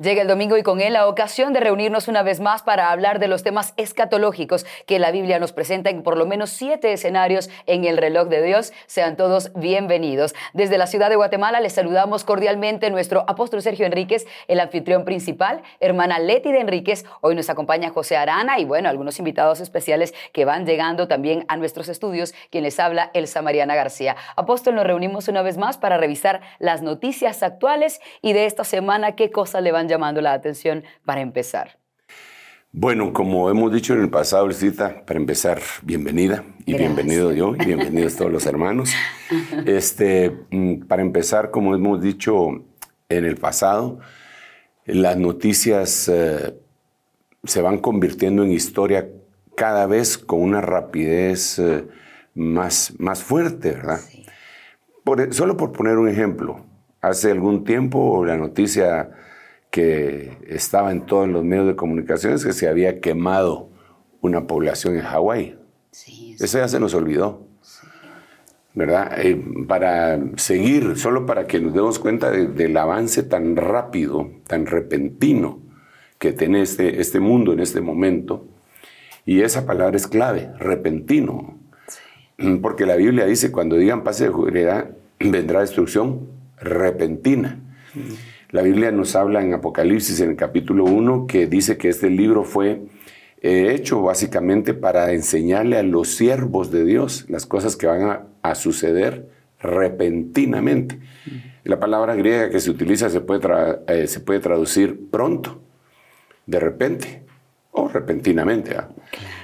Llega el domingo y con él la ocasión de reunirnos una vez más para hablar de los temas escatológicos que la Biblia nos presenta en por lo menos siete escenarios en el reloj de Dios. Sean todos bienvenidos. Desde la ciudad de Guatemala les saludamos cordialmente nuestro apóstol Sergio Enríquez, el anfitrión principal, hermana Leti de Enríquez. Hoy nos acompaña José Arana y bueno, algunos invitados especiales que van llegando también a nuestros estudios, quien les habla Elsa Mariana García. Apóstol, nos reunimos una vez más para revisar las noticias actuales y de esta semana qué cosas le van llamando la atención para empezar? Bueno, como hemos dicho en el pasado, Cita, para empezar, bienvenida y bienvenido yo y bienvenidos todos los hermanos. Este, mm, para empezar, como hemos dicho en el pasado, las noticias eh, se van convirtiendo en historia cada vez con una rapidez eh, más, más fuerte, ¿verdad? Por, solo por poner un ejemplo, hace algún tiempo la noticia que estaba en todos los medios de comunicación es que se había quemado una población en Hawái. Eso ya se nos olvidó. ¿Verdad? Eh, para seguir, solo para que nos demos cuenta del avance tan rápido, tan repentino que tiene este, este mundo en este momento. Y esa palabra es clave, repentino. Porque la Biblia dice, cuando digan paz de seguridad, vendrá destrucción repentina. La Biblia nos habla en Apocalipsis, en el capítulo 1, que dice que este libro fue eh, hecho básicamente para enseñarle a los siervos de Dios las cosas que van a, suceder repentinamente. La palabra griega que se utiliza se puede, eh, se puede traducir pronto, de repente o repentinamente.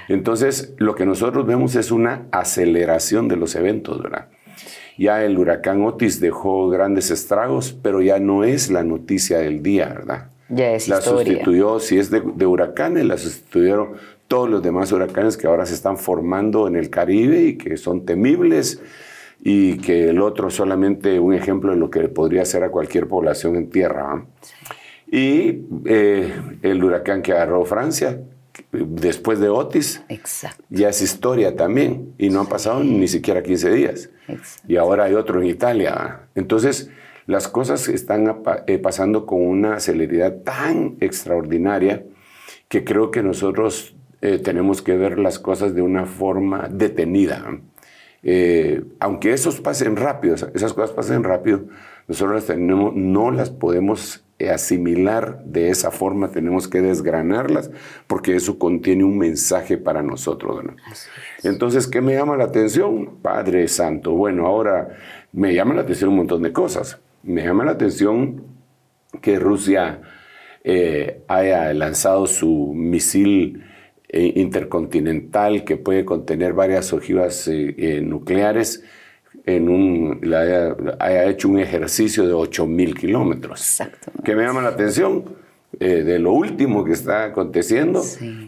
Entonces, lo que nosotros vemos es una aceleración de los eventos, ¿verdad? Ya el huracán Otis dejó grandes estragos, pero ya no es la noticia del día, ¿verdad? Ya es La sustituyó, si es de, huracanes, la sustituyeron todos los demás huracanes que ahora se están formando en el Caribe y que son temibles y que el otro solamente un ejemplo de lo que podría hacer a cualquier población en tierra. Y eh, el huracán que agarró Francia, después de Otis, ya es historia también, y no han pasado ni siquiera 15 días. Y ahora hay otro en Italia. Entonces, las cosas están eh, pasando con una celeridad tan extraordinaria que creo que nosotros eh, tenemos que ver las cosas de una forma detenida. Eh, aunque esos pasen rápido, esas cosas pasen rápido, nosotros tenemos, no las podemos asimilar de esa forma, tenemos que desgranarlas porque eso contiene un mensaje para nosotros. Entonces, ¿qué me llama la atención? Padre Santo. Bueno, ahora me llama la atención un montón de cosas. Me llama la atención que Rusia eh, haya lanzado su misil eh, intercontinental que puede contener varias ojivas eh, nucleares en un, haya, hecho un ejercicio de 8.000 kilómetros. Exacto. ¿Qué me llama la atención? Eh, de lo último que está aconteciendo.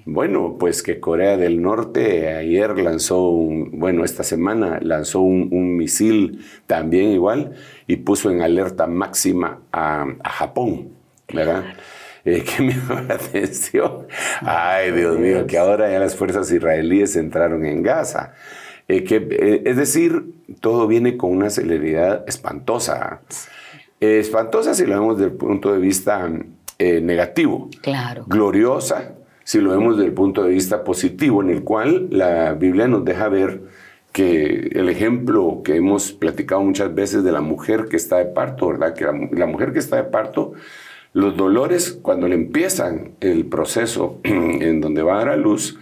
Bueno, pues que Corea del Norte ayer lanzó, un, bueno, esta semana lanzó un, misil también igual y puso en alerta máxima a, Japón, ¿verdad? Eh, ¿Qué me llama la atención? Ay, Dios mío, que ahora ya las fuerzas israelíes entraron en Gaza. Eh, que, eh, es decir, todo viene con una celeridad espantosa. espantosa si lo vemos desde el punto de vista eh, negativo. Claro. Gloriosa si lo vemos desde el punto de vista positivo, en el cual la Biblia nos deja ver que el ejemplo que hemos platicado muchas veces de la mujer que está de parto, ¿verdad? Que la, mujer que está de parto, los dolores, cuando le empiezan el proceso en donde va a dar a luz,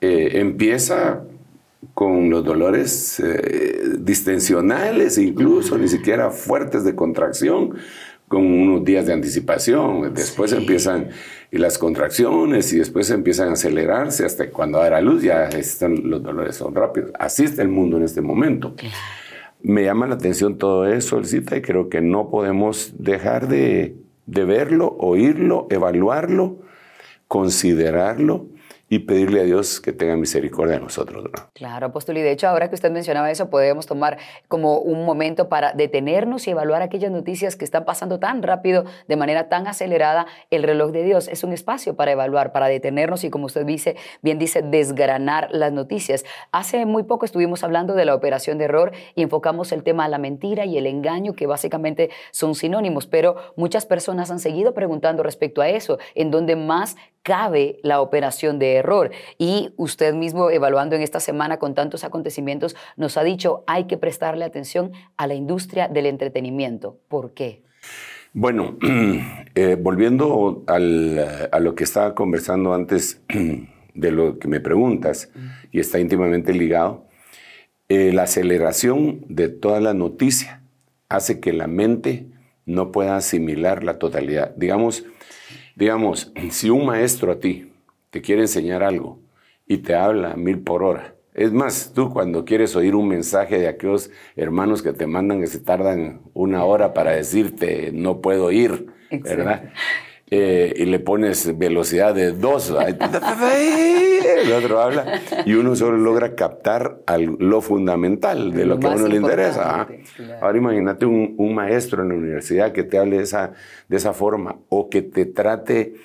empieza con los dolores eh, distensionales, incluso ni siquiera fuertes de contracción, con unos días de anticipación. Después empiezan las contracciones y después empiezan a acelerarse hasta cuando da la luz ya están, los dolores son rápidos. Así está el mundo en este momento. Me llama la atención todo eso, Elcita, y creo que no podemos dejar de, de verlo, oírlo, evaluarlo, considerarlo y pedirle a Dios que tenga misericordia de nosotros. Claro, apóstol. Y de hecho, ahora que usted mencionaba eso, podemos tomar como un momento para detenernos y evaluar aquellas noticias que están pasando tan rápido, de manera tan acelerada. El reloj de Dios es un espacio para evaluar, para detenernos y, como usted dice, bien dice, desgranar las noticias. Hace muy poco estuvimos hablando de la operación de error y enfocamos el tema a la mentira y el engaño, que básicamente son sinónimos, pero muchas personas han seguido preguntando respecto a eso, en dónde más cabe la operación de error. Y usted mismo, evaluando en esta semana con tantos acontecimientos, nos ha dicho hay que prestarle atención a la industria del entretenimiento. ¿Por qué? Bueno, eh, volviendo a lo que estaba conversando antes de lo que me preguntas, y está íntimamente ligado, eh, la aceleración de toda la noticia hace que la mente no pueda asimilar la totalidad. Digamos, Digamos, si un maestro a ti te quiere enseñar algo y te habla mil por hora, es más, tú cuando quieres oír un mensaje de aquellos hermanos que te mandan que se tardan una hora para decirte no puedo ir, ¿verdad? Eh, y le pones velocidad de dos, el otro habla, y uno solo logra captar lo fundamental de lo, que a uno le interesa. Ahora imagínate un, maestro en la universidad que te hable de esa, de esa forma o que te trate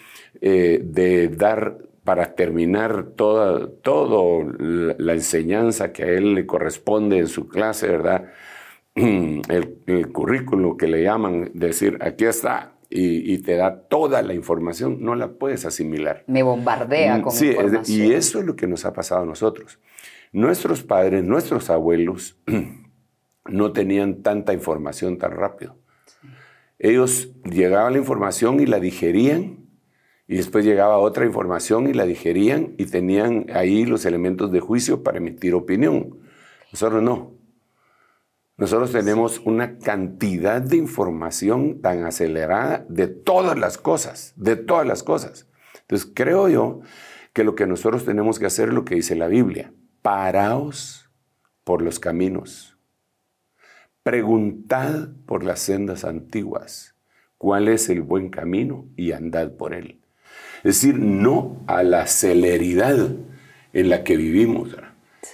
eh, de dar para terminar toda todo la enseñanza que a él le corresponde en su clase, ¿verdad? El, el currículo que le llaman, decir, aquí está, y, te da toda la información, no la puedes asimilar. Me bombardea mm, con sí, y eso es lo que nos ha pasado a nosotros. Nuestros padres, nuestros abuelos, no tenían tanta información tan rápido. Ellos llegaban la información y la digerían, y después llegaba otra información y la digerían, y tenían ahí los elementos de juicio para emitir opinión. Nosotros no. Nosotros tenemos una cantidad de información tan acelerada de todas las cosas, de todas las cosas. Entonces creo yo que lo que nosotros tenemos que hacer es lo que dice la Biblia. Paraos por los caminos. Preguntad por las sendas antiguas cuál es el buen camino y andad por él. Es decir, no a la celeridad en la que vivimos,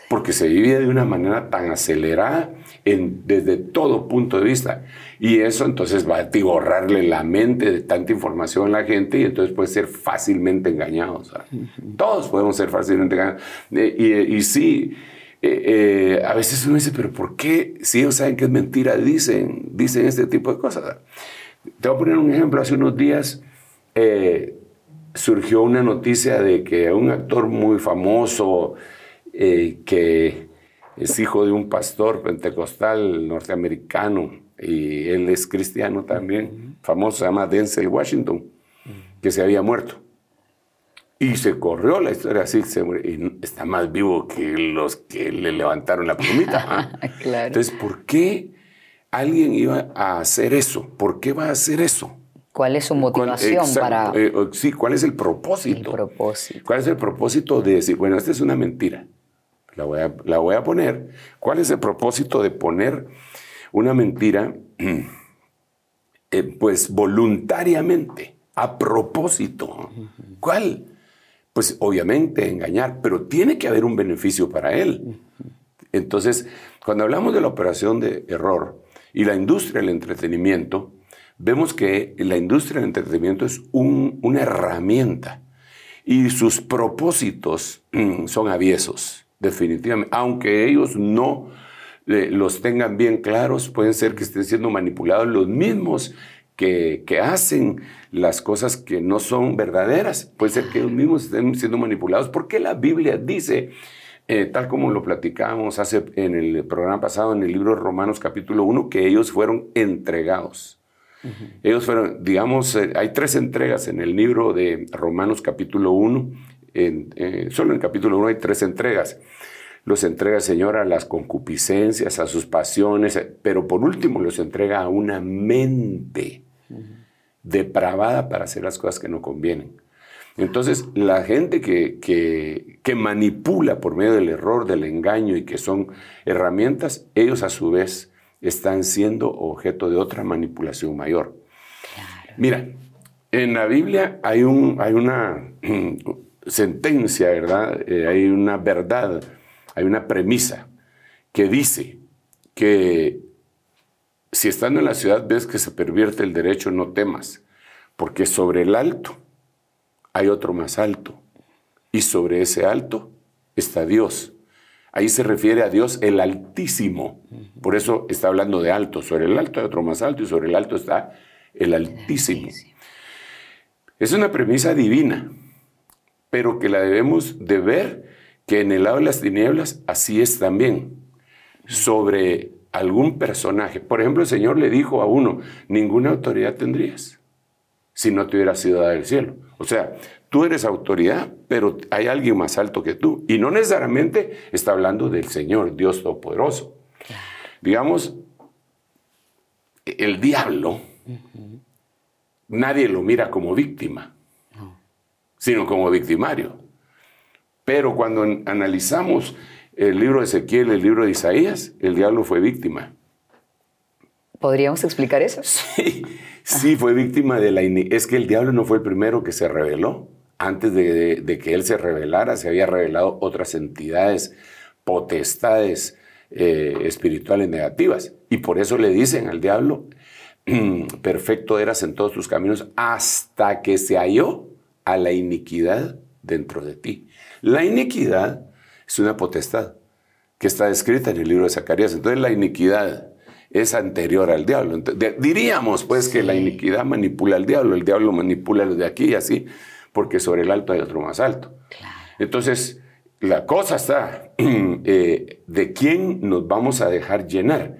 porque se vive de una manera tan acelerada desde todo punto de vista. Y eso entonces va a atiborrarle la mente de tanta información a la gente y entonces puede ser fácilmente engañados. Todos podemos ser fácilmente engañados. Eh, y, sí, eh, eh, a veces uno dice, pero ¿por qué? Si ellos saben que es mentira, dicen, dicen este tipo de cosas. Te voy a poner un ejemplo. Hace unos días surgió una noticia de que un actor muy famoso que es hijo de un pastor pentecostal norteamericano y él es cristiano también, famoso, se llama Denzel Washington, que se había muerto. Y se corrió la historia así, y está más vivo que los que le levantaron la plumita. ¿ah? Entonces, ¿por qué alguien iba a hacer eso? ¿Por qué va a hacer eso? ¿Cuál es su motivación para...? Eh, sí, ¿cuál es el propósito? El propósito. ¿Cuál es el propósito de decir, bueno, esta es una mentira? La voy, a, la voy a poner. ¿Cuál es el propósito de poner una mentira? Eh, pues voluntariamente, a propósito. ¿Cuál? Pues obviamente engañar, pero tiene que haber un beneficio para él. Entonces, cuando hablamos de la operación de error y la industria del entretenimiento, vemos que la industria del entretenimiento es una herramienta y sus propósitos son aviesos definitivamente. Aunque ellos no eh, los tengan bien claros, pueden ser que estén siendo manipulados los mismos que, hacen las cosas que no son verdaderas. Puede ser que ellos mismos estén siendo manipulados porque la Biblia dice, eh, tal como lo platicábamos hace, en el programa pasado, en el libro Romanos capítulo 1, que ellos fueron entregados. Ellos fueron, digamos, eh, hay tres entregas en el libro de Romanos capítulo 1 eh, solo en capítulo 1 hay tres entregas. Los entrega el Señor a las concupiscencias, a sus pasiones, pero por último los entrega a una mente depravada para hacer las cosas que no convienen. Entonces, la gente que, que, manipula por medio del error, del engaño y que son herramientas, ellos a su vez están siendo objeto de otra manipulación mayor. Mira, en la Biblia hay, un, hay una, sentencia, ¿verdad? Eh, hay una verdad, hay una premisa que dice que si estando en la ciudad ves que se pervierte el derecho, no temas, porque sobre el alto hay otro más alto, y sobre ese alto está Dios. Ahí se refiere a Dios el Altísimo. Por eso está hablando de alto. Sobre el alto hay otro más alto y sobre el alto está el Altísimo. Es una premisa divina, pero que la debemos de ver que en el lado de las tinieblas así es también. Sobre algún personaje. Por ejemplo, el Señor le dijo a uno, ninguna autoridad tendrías si no te hubiera sido dada del cielo. O sea, tú eres autoridad, pero hay alguien más alto que tú. Y no necesariamente está hablando del Señor, Dios Todopoderoso. Digamos, el diablo, nadie lo mira como víctima, sino como victimario. Pero cuando analizamos el libro de Ezequiel, el libro de Isaías, el diablo fue víctima. ¿Podríamos explicar eso? Sí, sí, fue víctima de la... Es que el diablo no fue el primero que se reveló. Antes de, que él se revelara, se había revelado otras entidades, potestades eh, espirituales negativas. Y por eso le dicen al diablo, perfecto eras en todos tus caminos hasta que se halló a la iniquidad dentro de ti. La iniquidad es una potestad que está descrita en el libro de Zacarías. Entonces la iniquidad es anterior al diablo. diríamos pues que la iniquidad manipula al diablo, el diablo manipula de aquí y así, porque sobre el alto hay otro más alto. Entonces, la cosa está eh, de quién nos vamos a dejar llenar.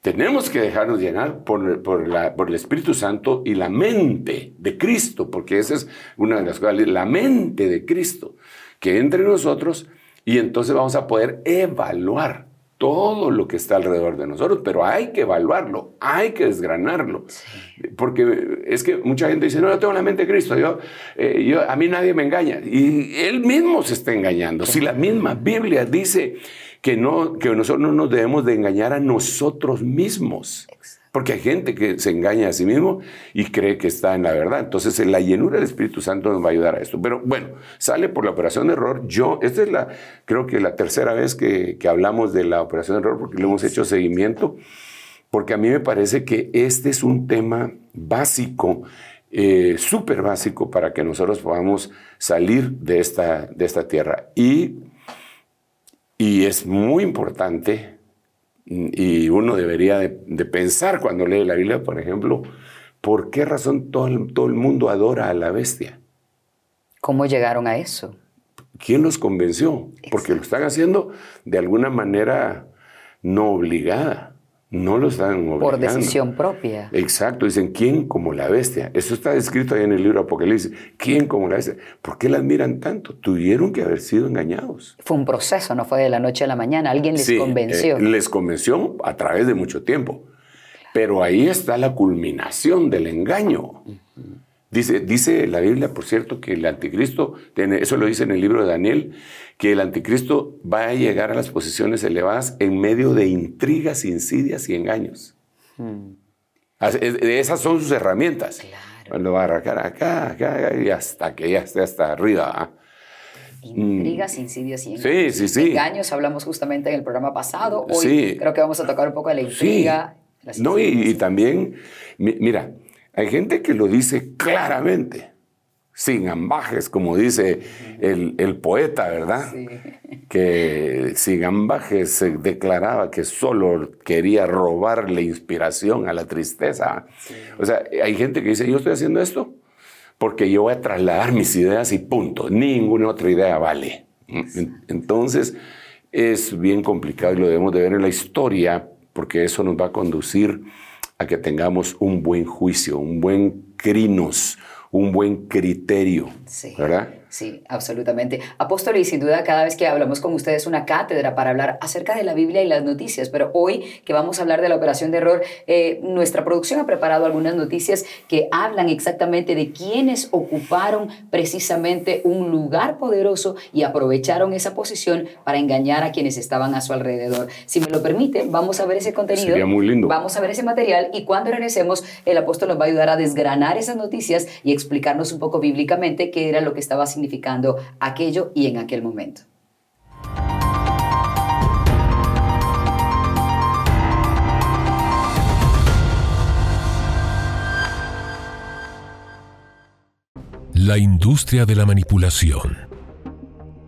Tenemos que dejarnos llenar por, por, por, el Espíritu Santo y la mente de Cristo, porque esa es una de las cosas, la mente de Cristo, que entre nosotros y entonces vamos a poder evaluar todo lo que está alrededor de nosotros, pero hay que evaluarlo, hay que desgranarlo. Porque es que mucha gente dice, no, yo tengo la mente de Cristo, yo, eh, yo, a mí nadie me engaña. Y él mismo se está engañando. Si la misma Biblia dice que, no, que nosotros no nos debemos de engañar a nosotros mismos. Porque hay gente que se engaña a sí mismo y cree que está en la verdad. Entonces, la llenura del Espíritu Santo nos va a ayudar a esto. Pero bueno, sale por la operación de error. Yo, esta es la, creo que la tercera vez que, hablamos de la operación de error porque le hemos hecho seguimiento. Porque a mí me parece que este es un tema básico, eh, súper básico para que nosotros podamos salir de esta, de esta tierra. Y, y es muy importante y uno debería de, pensar cuando lee la Biblia, por ejemplo, ¿por qué razón todo el, todo el mundo adora a la bestia? ¿Cómo llegaron a eso? ¿Quién los convenció? Porque lo están haciendo de alguna manera no obligada. No lo están obligando. Por decisión propia. Exacto. Dicen, ¿quién como la bestia? Eso está escrito ahí en el libro Apocalipsis. ¿Quién como la bestia? ¿Por qué la admiran tanto? Tuvieron que haber sido engañados. Fue un proceso, no fue de la noche a la mañana. Alguien les convenció. Eh, les convenció a través de mucho tiempo. Pero ahí está la culminación del engaño. Dice, dice la Biblia, por cierto, que el anticristo, eso lo dice en el libro de Daniel, que el anticristo va a llegar a las posiciones elevadas en medio de intrigas, insidias y engaños. Hmm. Esas son sus herramientas. Cuando va a arrancar acá, acá, y hasta que ya esté hasta arriba. ¿ah? Intrigas, mm. insidias y engaños. Sí, sí, sí. Engaños hablamos justamente en el programa pasado. Hoy creo que vamos a tocar un poco de la intriga. no, y, y, también, mira, hay gente que lo dice claramente sin ambajes, como dice el, poeta, ¿verdad? Que sin ambajes se declaraba que solo quería robarle inspiración a la tristeza. O sea, hay gente que dice, yo estoy haciendo esto porque yo voy a trasladar mis ideas y punto. Ninguna otra idea vale. Entonces, es bien complicado y lo debemos de ver en la historia porque eso nos va a conducir a que tengamos un buen juicio, un buen crinos, un buen criterio, ¿verdad? Sí, absolutamente. Apóstol, y sin duda cada vez que hablamos con ustedes una cátedra para hablar acerca de la Biblia y las noticias, pero hoy que vamos a hablar de la operación de error, eh, nuestra producción ha preparado algunas noticias que hablan exactamente de quienes ocuparon precisamente un lugar poderoso y aprovecharon esa posición para engañar a quienes estaban a su alrededor. Si me lo permite, vamos a ver ese contenido. Sería muy lindo. Vamos a ver ese material y cuando regresemos, el apóstol nos va a ayudar a desgranar esas noticias y explicarnos un poco bíblicamente qué era lo que estaba haciendo significando aquello y en aquel momento. La industria de la manipulación.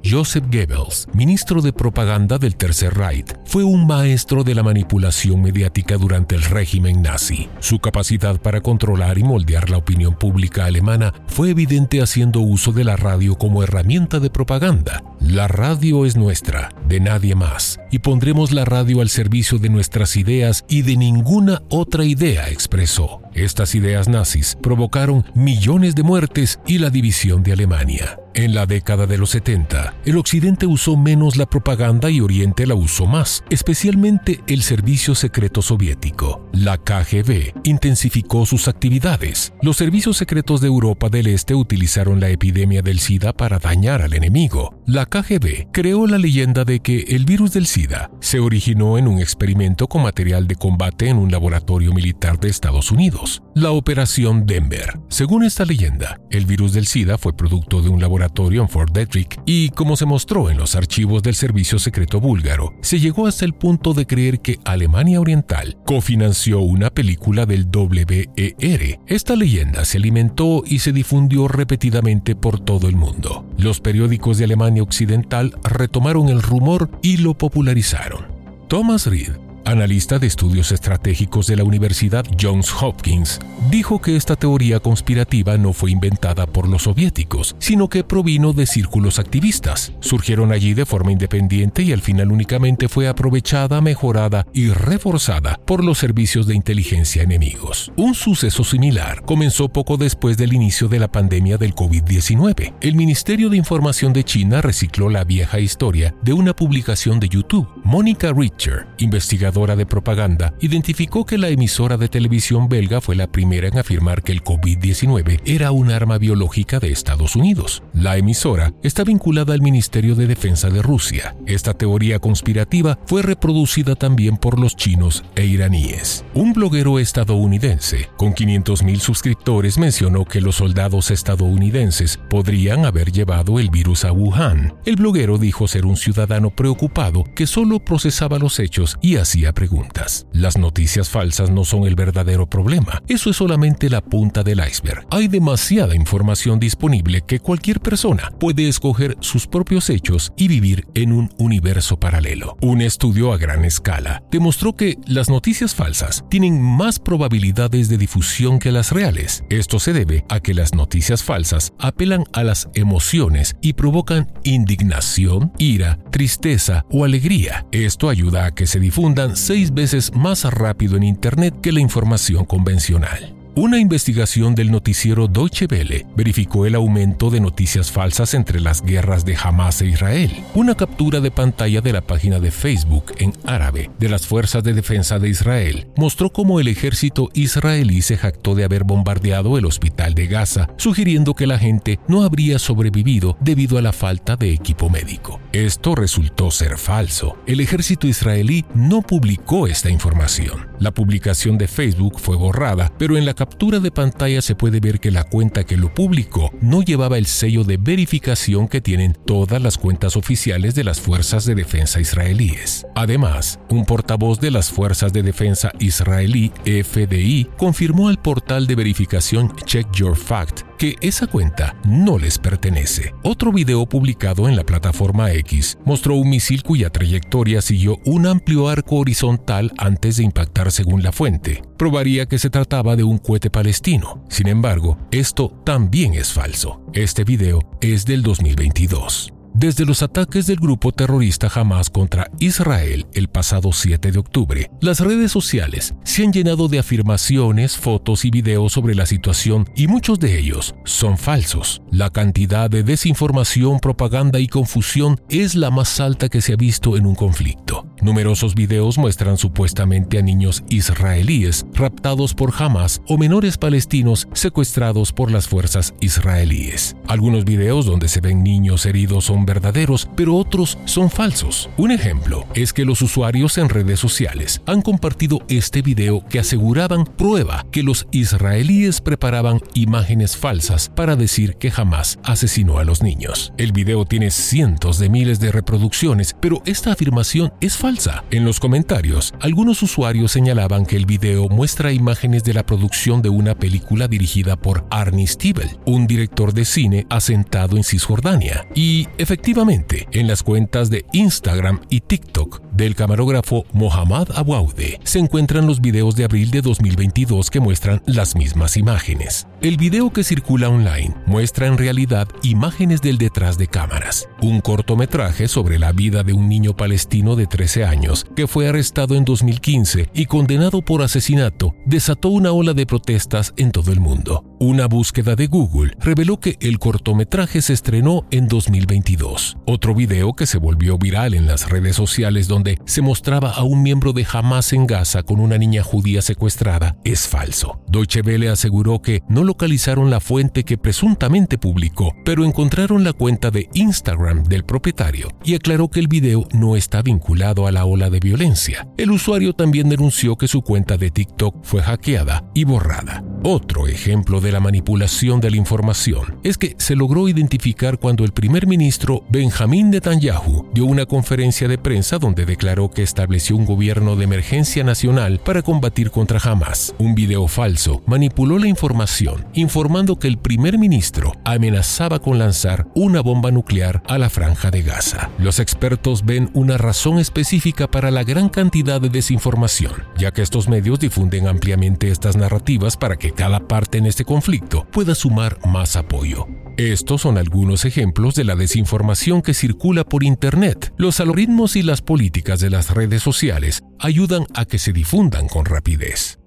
Joseph Goebbels, ministro de propaganda del Tercer Reich, fue un maestro de la manipulación mediática durante el régimen nazi. Su capacidad para controlar y moldear la opinión pública alemana fue evidente haciendo uso de la radio como herramienta de propaganda. La radio es nuestra, de nadie más, y pondremos la radio al servicio de nuestras ideas y de ninguna otra idea, expresó. Estas ideas nazis provocaron millones de muertes y la división de Alemania. En la década de los 70, el Occidente usó menos la propaganda y Oriente la usó más, especialmente el Servicio Secreto Soviético. La KGB intensificó sus actividades. Los servicios secretos de Europa del Este utilizaron la epidemia del SIDA para dañar al enemigo. La KGB creó la leyenda de que el virus del SIDA se originó en un experimento con material de combate en un laboratorio militar de Estados Unidos, la Operación Denver. Según esta leyenda, el virus del SIDA fue producto de un laboratorio en Fort Detrick y, como se mostró en los archivos del Servicio Secreto búlgaro, se llegó hasta el punto de creer que Alemania Oriental cofinanció una película del WER. Esta leyenda se alimentó y se difundió repetidamente por todo el mundo. Los periódicos de Alemania Occidental retomaron el rumor y lo popularizaron. Thomas Reed analista de estudios estratégicos de la Universidad Johns Hopkins, dijo que esta teoría conspirativa no fue inventada por los soviéticos, sino que provino de círculos activistas. Surgieron allí de forma independiente y al final únicamente fue aprovechada, mejorada y reforzada por los servicios de inteligencia enemigos. Un suceso similar comenzó poco después del inicio de la pandemia del COVID-19. El Ministerio de Información de China recicló la vieja historia de una publicación de YouTube. Mónica Richter, investigadora de propaganda, identificó que la emisora de televisión belga fue la primera en afirmar que el COVID-19 era un arma biológica de Estados Unidos. La emisora está vinculada al Ministerio de Defensa de Rusia. Esta teoría conspirativa fue reproducida también por los chinos e iraníes. Un bloguero estadounidense con 500.000 suscriptores mencionó que los soldados estadounidenses podrían haber llevado el virus a Wuhan. El bloguero dijo ser un ciudadano preocupado que solo procesaba los hechos y así preguntas. Las noticias falsas no son el verdadero problema, eso es solamente la punta del iceberg. Hay demasiada información disponible que cualquier persona puede escoger sus propios hechos y vivir en un universo paralelo. Un estudio a gran escala demostró que las noticias falsas tienen más probabilidades de difusión que las reales. Esto se debe a que las noticias falsas apelan a las emociones y provocan indignación, ira, tristeza o alegría. Esto ayuda a que se difundan seis veces más rápido en Internet que la información convencional. Una investigación del noticiero Deutsche Welle verificó el aumento de noticias falsas entre las guerras de Hamas e Israel. Una captura de pantalla de la página de Facebook en árabe de las Fuerzas de Defensa de Israel mostró cómo el ejército israelí se jactó de haber bombardeado el hospital de Gaza, sugiriendo que la gente no habría sobrevivido debido a la falta de equipo médico. Esto resultó ser falso. El ejército israelí no publicó esta información. La publicación de Facebook fue borrada, pero en la captura de pantalla se puede ver que la cuenta que lo publicó no llevaba el sello de verificación que tienen todas las cuentas oficiales de las Fuerzas de Defensa israelíes. Además, un portavoz de las Fuerzas de Defensa israelí, FDI, confirmó al portal de verificación Check Your Fact que esa cuenta no les pertenece. Otro video publicado en la plataforma X mostró un misil cuya trayectoria siguió un amplio arco horizontal antes de impactar según la fuente. Probaría que se trataba de un cohete palestino. Sin embargo, esto también es falso. Este video es del 2022. Desde los ataques del grupo terrorista Hamas contra Israel el pasado 7 de octubre, las redes sociales se han llenado de afirmaciones, fotos y videos sobre la situación y muchos de ellos son falsos. La cantidad de desinformación, propaganda y confusión es la más alta que se ha visto en un conflicto. Numerosos videos muestran supuestamente a niños israelíes raptados por Hamas o menores palestinos secuestrados por las fuerzas israelíes. Algunos videos donde se ven niños heridos verdaderos, pero otros son falsos. Un ejemplo es que los usuarios en redes sociales han compartido este video que aseguraban prueba que los israelíes preparaban imágenes falsas para decir que jamás asesinó a los niños. El video tiene cientos de miles de reproducciones, pero esta afirmación es falsa. En los comentarios, algunos usuarios señalaban que el video muestra imágenes de la producción de una película dirigida por Arnie Stiebel, un director de cine asentado en Cisjordania. Y efectivamente, en las cuentas de Instagram y TikTok del camarógrafo Mohammad Aboude se encuentran los videos de abril de 2022 que muestran las mismas imágenes. El video que circula online muestra en realidad imágenes del detrás de cámaras, un cortometraje sobre la vida de un niño palestino de 13 años que fue arrestado en 2015 y condenado por asesinato, desató una ola de protestas en todo el mundo. Una búsqueda de Google reveló que el cortometraje se estrenó en 2022. Otro video que se volvió viral en las redes sociales donde se mostraba a un miembro de Hamas en Gaza con una niña judía secuestrada es falso. Deutsche Welle aseguró que no localizaron la fuente que presuntamente publicó, pero encontraron la cuenta de Instagram del propietario y aclaró que el video no está vinculado a la ola de violencia. El usuario también denunció que su cuenta de TikTok fue hackeada y borrada. Otro ejemplo de la manipulación de la información es que se logró identificar cuando el primer ministro Benjamín Netanyahu dio una conferencia de prensa donde declaró que estableció un gobierno de emergencia nacional para combatir contra Hamas. Un video falso manipuló la información, informando que el primer ministro amenazaba con lanzar una bomba nuclear a la franja de Gaza. Los expertos ven una razón específica para la gran cantidad de desinformación, ya que estos medios difunden ampliamente estas narrativas para que cada parte en este conflicto pueda sumar más apoyo. Estos son algunos ejemplos de la desinformación que circula por Internet. Los algoritmos y las políticas de las redes sociales ayudan a que se difundan con rapidez.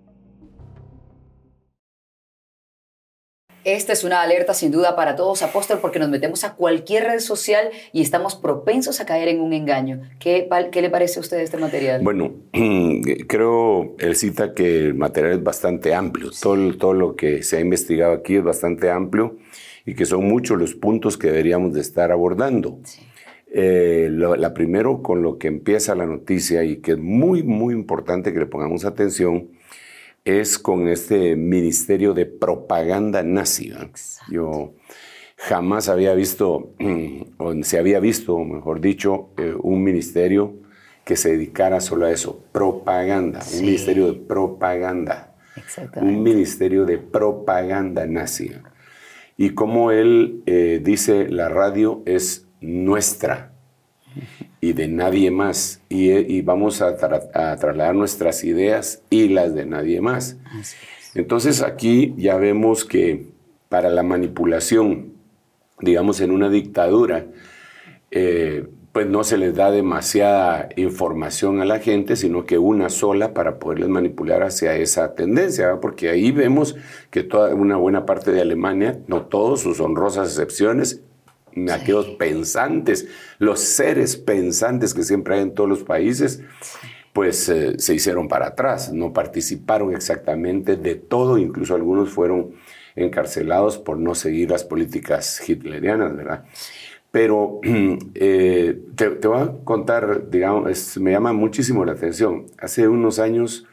Esta es una alerta sin duda para todos, apóstol, porque nos metemos a cualquier red social y estamos propensos a caer en un engaño. ¿Qué, qué le parece a usted este material? Bueno, creo, él cita que el material es bastante amplio. Todo, todo lo que se ha investigado aquí es bastante amplio y que son muchos los puntos que deberíamos de estar abordando. Eh, la primero con lo que empieza la noticia y que es muy, muy importante que le pongamos atención es con este ministerio de propaganda nazi. Yo jamás había visto, o se había visto, mejor dicho, eh, un ministerio que se dedicara solo a eso, propaganda, un ministerio de propaganda, un ministerio de propaganda nazi. Y como él eh, dice, la radio es nuestra y de nadie más. Y, vamos a, trasladar nuestras ideas y las de nadie más. Entonces aquí ya vemos que para la manipulación, digamos en una dictadura, eh, pues no se les da demasiada información a la gente, sino que una sola para poderles manipular hacia esa tendencia, porque ahí vemos que toda una buena parte de Alemania, no todos, sus honrosas excepciones, aquellos pensantes, los seres pensantes que siempre hay en todos los países, pues eh, se hicieron para atrás, no participaron exactamente de todo, incluso algunos fueron encarcelados por no seguir las políticas hitlerianas, ¿verdad? Pero eh, te, voy a contar, digamos, me llama muchísimo la atención. Hace unos años,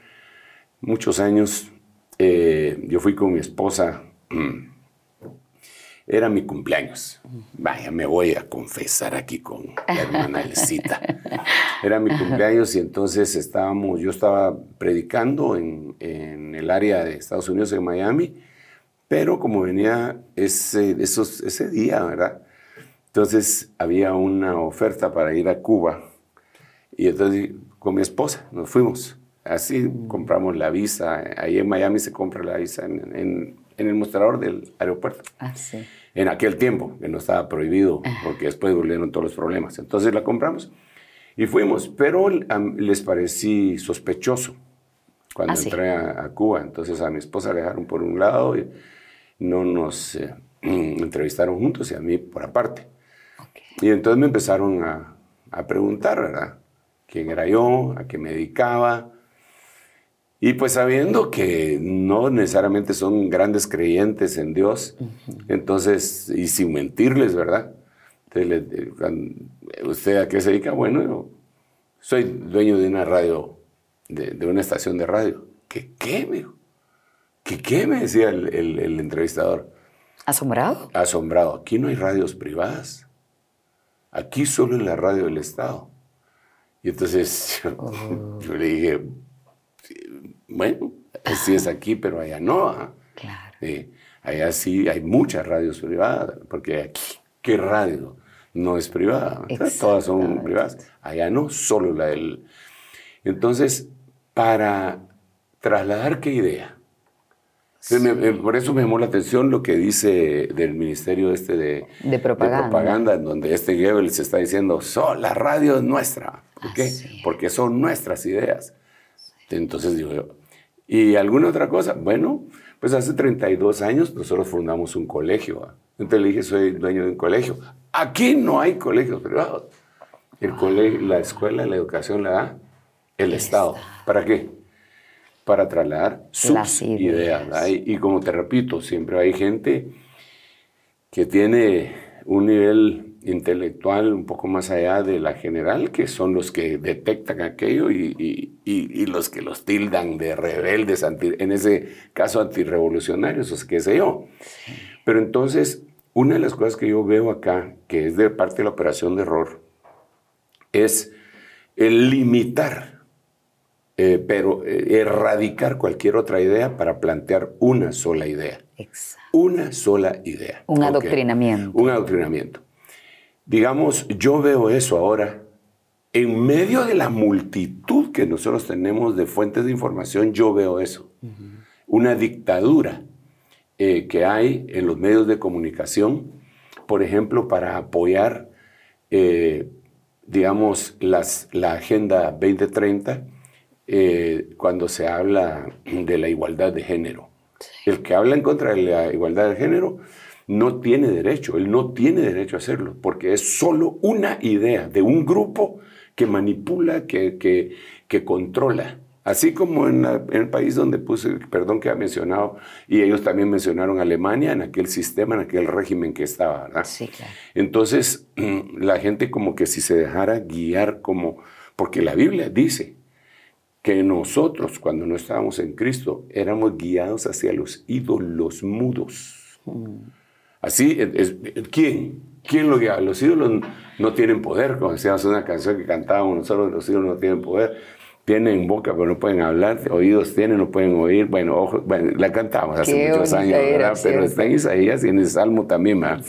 muchos años, eh, yo fui con mi esposa era mi cumpleaños. Vaya, me voy a confesar aquí con la hermana Elcita. Era mi cumpleaños y entonces estábamos, yo estaba predicando en, en, el área de Estados Unidos, en Miami, pero como venía ese, esos, ese día, ¿verdad? Entonces había una oferta para ir a Cuba y entonces con mi esposa nos fuimos. Así compramos la visa. Ahí en Miami se compra la visa en en el mostrador del aeropuerto. Ah, sí. En aquel tiempo, que no estaba prohibido, porque después volvieron todos los problemas. Entonces la compramos y fuimos, pero les parecí sospechoso cuando ah, entré a, Cuba. Entonces a mi esposa le dejaron por un lado y no nos eh, entrevistaron juntos y a mí por aparte. Y entonces me empezaron a, a preguntar, ¿verdad? quién era yo, a qué me dedicaba. Y pues sabiendo que no necesariamente son grandes creyentes en Dios, entonces, y sin mentirles, ¿verdad? ¿Usted a qué se dedica? Bueno, yo soy dueño de una radio, de, una estación de radio. ¿Qué qué, me ¿Qué qué? Me decía el entrevistador. ¿Asombrado? Asombrado. Aquí no hay radios privadas. Aquí solo en la radio del Estado. Y entonces yo, oh. le dije, bueno, sí es aquí, pero allá no. ¿ah? Claro. allá sí hay muchas radios privadas, porque aquí, ¿qué radio no es privada? Todas son privadas. Allá no, solo la del... Entonces, para trasladar qué idea, por eso me llamó la atención lo que dice del ministerio este de, de propaganda. en donde este Goebbels está diciendo, la radio es nuestra. ¿Por qué? Porque son nuestras ideas. Entonces digo yo, ¿y alguna otra cosa? Bueno, pues hace 32 años nosotros fundamos un colegio. Entonces le dije, soy dueño de un colegio. Aquí no hay colegios privados. El colegio, la escuela, la educación la da el, Estado. ¿Para qué? para trasladar sus ideas. Y, como te repito, siempre hay gente que tiene un nivel intelectual un poco más allá de la general, que son los que detectan aquello y, los que los tildan de rebeldes, en ese caso antirrevolucionarios, o qué sé yo. Pero entonces, una de las cosas que yo veo acá, que es de parte de la operación de error, es el limitar eh, pero eh, erradicar cualquier otra idea para plantear una sola idea. Exacto. Una sola idea. Un adoctrinamiento. Un adoctrinamiento. Digamos, yo veo eso ahora. En medio de la multitud que nosotros tenemos de fuentes de información, yo veo eso. Una dictadura eh, que hay en los medios de comunicación, por ejemplo, para apoyar, digamos, las, la Agenda 2030 eh, cuando se habla de la igualdad de género. El que habla en contra de la igualdad de género no tiene derecho, él no tiene derecho a hacerlo, porque es solo una idea de un grupo que manipula, que, que, controla. Así como en, el país donde puse, perdón que ha mencionado, y ellos también mencionaron Alemania en aquel sistema, en aquel régimen que estaba, ¿verdad? Sí, claro. Entonces, la gente como que si se dejara guiar como, porque la Biblia dice, que nosotros, cuando no estábamos en Cristo, éramos guiados hacia los ídolos mudos. Así, ¿quién? ¿Quién lo guiaba? Los ídolos no tienen poder, como decíamos una canción que cantábamos nosotros, los ídolos no tienen poder. Tienen boca, pero no pueden hablar, oídos tienen, no pueden oír. Bueno, ojos, bueno, la cantamos hace muchos años, ¿verdad? Pero está en Isaías y en el Salmo también, ¿verdad?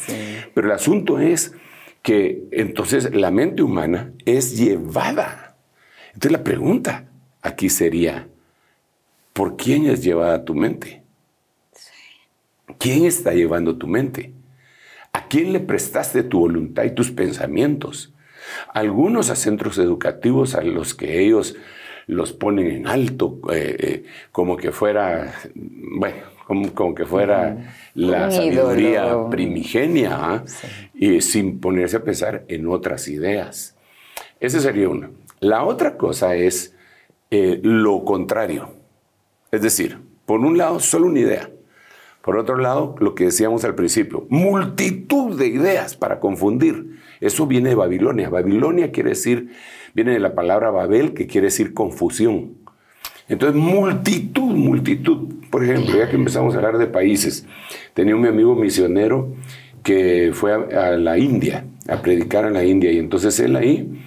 Pero el asunto es que entonces la mente humana es llevada. Entonces la pregunta, aquí sería, ¿por quién es llevada tu mente? ¿Quién está llevando tu mente? ¿A quién le prestaste tu voluntad y tus pensamientos? Algunos a centros educativos a los que ellos los ponen en alto, eh, eh, como que fuera, bueno, como, que fuera la sabiduría primigenia, ¿ah? y sin ponerse a pensar en otras ideas. Esa sería una. La otra cosa es eh, lo contrario. Es decir, por un lado, solo una idea. Por otro lado, lo que decíamos al principio, multitud de ideas para confundir. Eso viene de Babilonia. Babilonia quiere decir, viene de la palabra Babel, que quiere decir confusión. Entonces, multitud, multitud. Por ejemplo, ya que empezamos a hablar de países, tenía un amigo misionero que fue a, la India, a predicar en la India, y entonces él ahí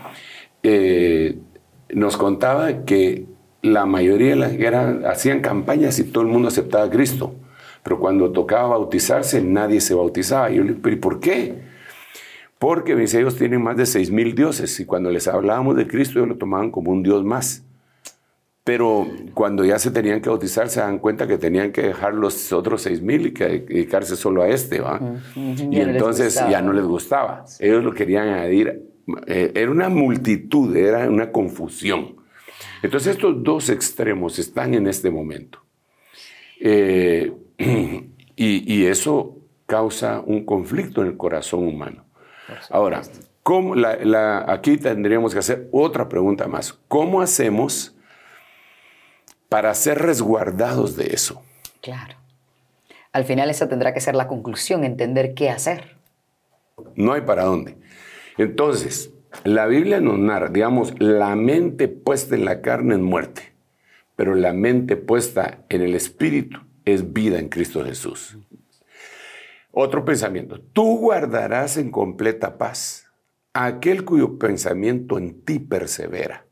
eh, nos contaba que la mayoría de las eran, hacían campañas y todo el mundo aceptaba a Cristo. Pero cuando tocaba bautizarse, nadie se bautizaba. Y yo le dije, ¿pero por qué? Porque mis ellos tienen más de seis mil dioses y cuando les hablábamos de Cristo, ellos lo tomaban como un dios más. Pero cuando ya se tenían que bautizar, se dan cuenta que tenían que dejar los otros seis mil y que dedicarse solo a este, ¿va? Y entonces ya no les gustaba. Ellos lo querían añadir eh, era una multitud, era una confusión. Entonces estos dos extremos están en este momento. Eh, y, eso causa un conflicto en el corazón humano. Ahora, ¿Cómo aquí tendríamos que hacer otra pregunta más. ¿Cómo hacemos para ser resguardados de eso? Claro. Al final esa tendrá que ser la conclusión, entender qué hacer. No hay para dónde. Entonces, la Biblia nos narra, digamos, la mente puesta en la carne es muerte, pero la mente puesta en el espíritu es vida en Cristo Jesús. Otro pensamiento, tú guardarás en completa paz aquel cuyo pensamiento en ti persevera.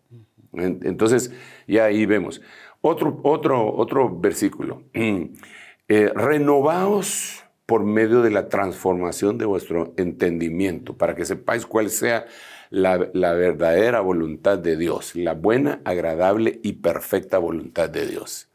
Entonces, ya ahí vemos. Otro, otro, otro versículo. Eh, renovaos por medio de la transformación de vuestro entendimiento, para que sepáis cuál sea la, verdadera voluntad de Dios, la buena, agradable y perfecta voluntad de Dios.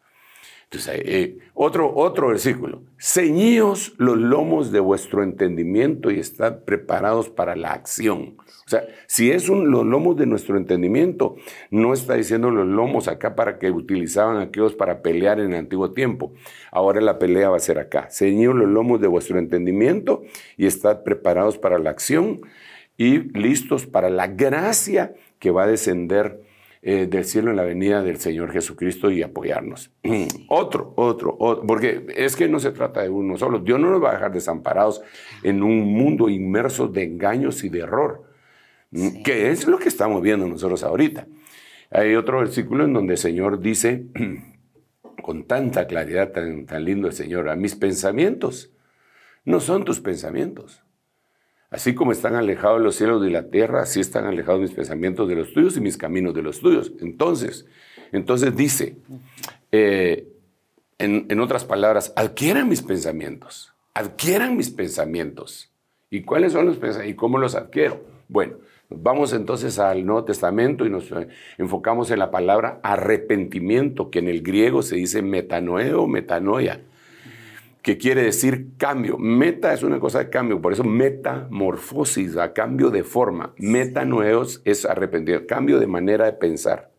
Entonces, eh, otro, otro versículo. Ceñíos los lomos de vuestro entendimiento y estad preparados para la acción. O sea, si es un, los lomos de nuestro entendimiento, no está diciendo los lomos acá para que utilizaban aquellos para pelear en el antiguo tiempo. Ahora la pelea va a ser acá. Ceñíos los lomos de vuestro entendimiento y estad preparados para la acción y listos para la gracia que va a descender eh, del cielo en la venida del Señor Jesucristo y apoyarnos. otro, otro, otro, porque es que no se trata de uno solo. Dios no nos va a dejar desamparados en un mundo inmerso de engaños y de error, que es lo que estamos viendo nosotros ahorita. Hay otro versículo en donde el Señor dice, con tanta claridad, tan, tan lindo el Señor, a mis pensamientos no son tus pensamientos Así como están alejados los cielos de la tierra, así están alejados mis pensamientos de los tuyos y mis caminos de los tuyos. Entonces, entonces dice, eh, en, otras palabras, adquieran mis pensamientos, adquieran mis pensamientos. ¿Y cuáles son los pensamientos? ¿Y cómo los adquiero? Bueno, vamos entonces al Nuevo Testamento y nos enfocamos en la palabra arrepentimiento, que en el griego se dice metanoeo, metanoia que quiere decir cambio. Meta es una cosa de cambio, por eso metamorfosis, a cambio de forma. Metanoeos es arrepentido, cambio de manera de pensar.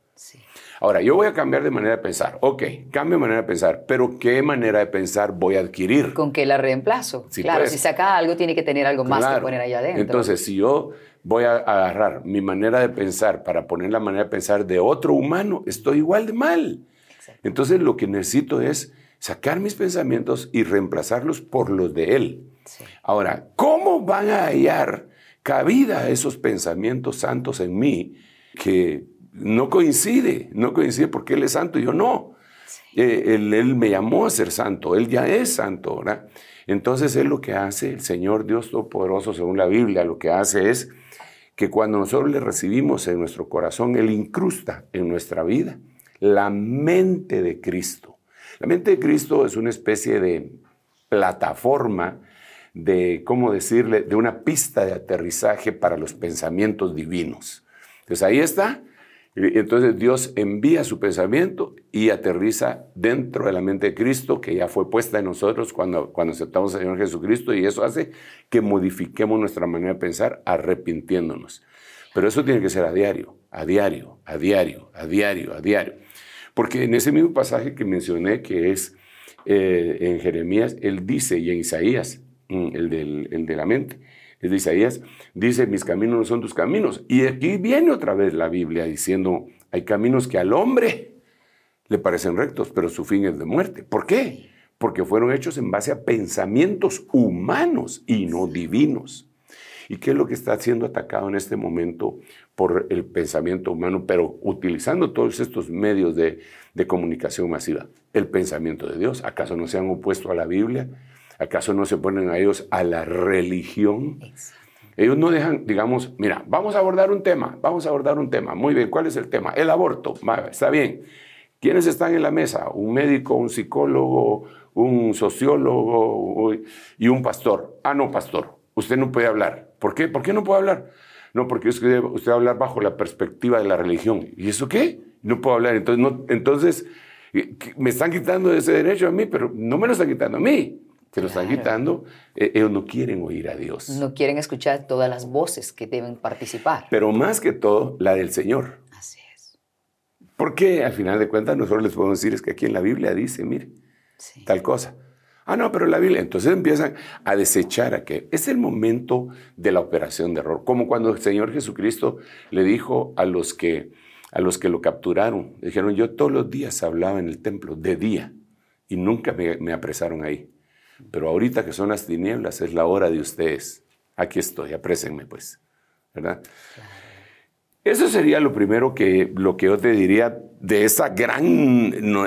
Ahora, yo voy a cambiar de manera de pensar. Ok, cambio de manera de pensar, pero ¿qué manera de pensar voy a adquirir? ¿Con qué la reemplazo? claro, pues. si saca algo, tiene que tener algo más que poner allá adentro. Entonces, si yo voy a agarrar mi manera de pensar para poner la manera de pensar de otro humano, estoy igual de mal. Entonces, lo que necesito es sacar mis pensamientos y reemplazarlos por los de Él. Ahora, ¿cómo van a hallar cabida esos pensamientos santos en mí que no coincide, no coincide porque Él es santo y yo no? Eh, él, él, me llamó a ser santo, Él ya es santo, ¿verdad? Entonces Él lo que hace, el Señor Dios Todopoderoso, según la Biblia, lo que hace es que cuando nosotros le recibimos en nuestro corazón, Él incrusta en nuestra vida la mente de Cristo. La mente de Cristo es una especie de plataforma de, ¿cómo decirle?, de una pista de aterrizaje para los pensamientos divinos. Entonces ahí está. Entonces Dios envía su pensamiento y aterriza dentro de la mente de Cristo que ya fue puesta en nosotros cuando, cuando aceptamos al Señor Jesucristo y eso hace que modifiquemos nuestra manera de pensar arrepintiéndonos. Pero eso tiene que ser a diario, a diario, a diario, a diario, a diario. Porque en ese mismo pasaje que mencioné, que es eh, en Jeremías, él dice, y en Isaías, mm, el, del, de la mente, es de Isaías, dice, mis caminos no son tus caminos. Y aquí viene otra vez la Biblia diciendo, hay caminos que al hombre le parecen rectos, pero su fin es de muerte. ¿Por qué? Porque fueron hechos en base a pensamientos humanos y no divinos. ¿Y qué es lo que está siendo atacado en este momento por el pensamiento humano, pero utilizando todos estos medios de, comunicación masiva? El pensamiento de Dios. ¿Acaso no se han opuesto a la Biblia? ¿Acaso no se ponen a ellos a la religión? Ellos no dejan, digamos, mira, vamos a abordar un tema, vamos a abordar un tema. Muy bien, ¿cuál es el tema? El aborto. Está bien. ¿Quiénes están en la mesa? Un médico, un psicólogo, un sociólogo y un pastor. Ah, no, pastor, usted no puede hablar. ¿Por qué? ¿Por qué no puedo hablar? No, porque usted, usted va a hablar bajo la perspectiva de la religión. ¿Y eso qué? No puedo hablar. Entonces, no, entonces eh, me están quitando ese derecho a mí, pero no me lo están quitando a mí. Se lo están quitando. Eh, ellos no quieren oír a Dios. No quieren escuchar todas las voces que deben participar. Pero más que todo, la del Señor. Así es. Porque al final de cuentas nosotros les podemos decir es que aquí en la Biblia dice, mire, tal cosa. Ah, no, pero la Biblia. Entonces empiezan a desechar a que es el momento de la operación de error. Como cuando el Señor Jesucristo le dijo a los que, a los que lo capturaron, dijeron, yo todos los días hablaba en el templo, de día, y nunca me, me apresaron ahí. Pero ahorita que son las tinieblas, es la hora de ustedes. Aquí estoy, aprésenme pues. ¿Verdad? Eso sería lo primero que, lo que yo te diría de esa gran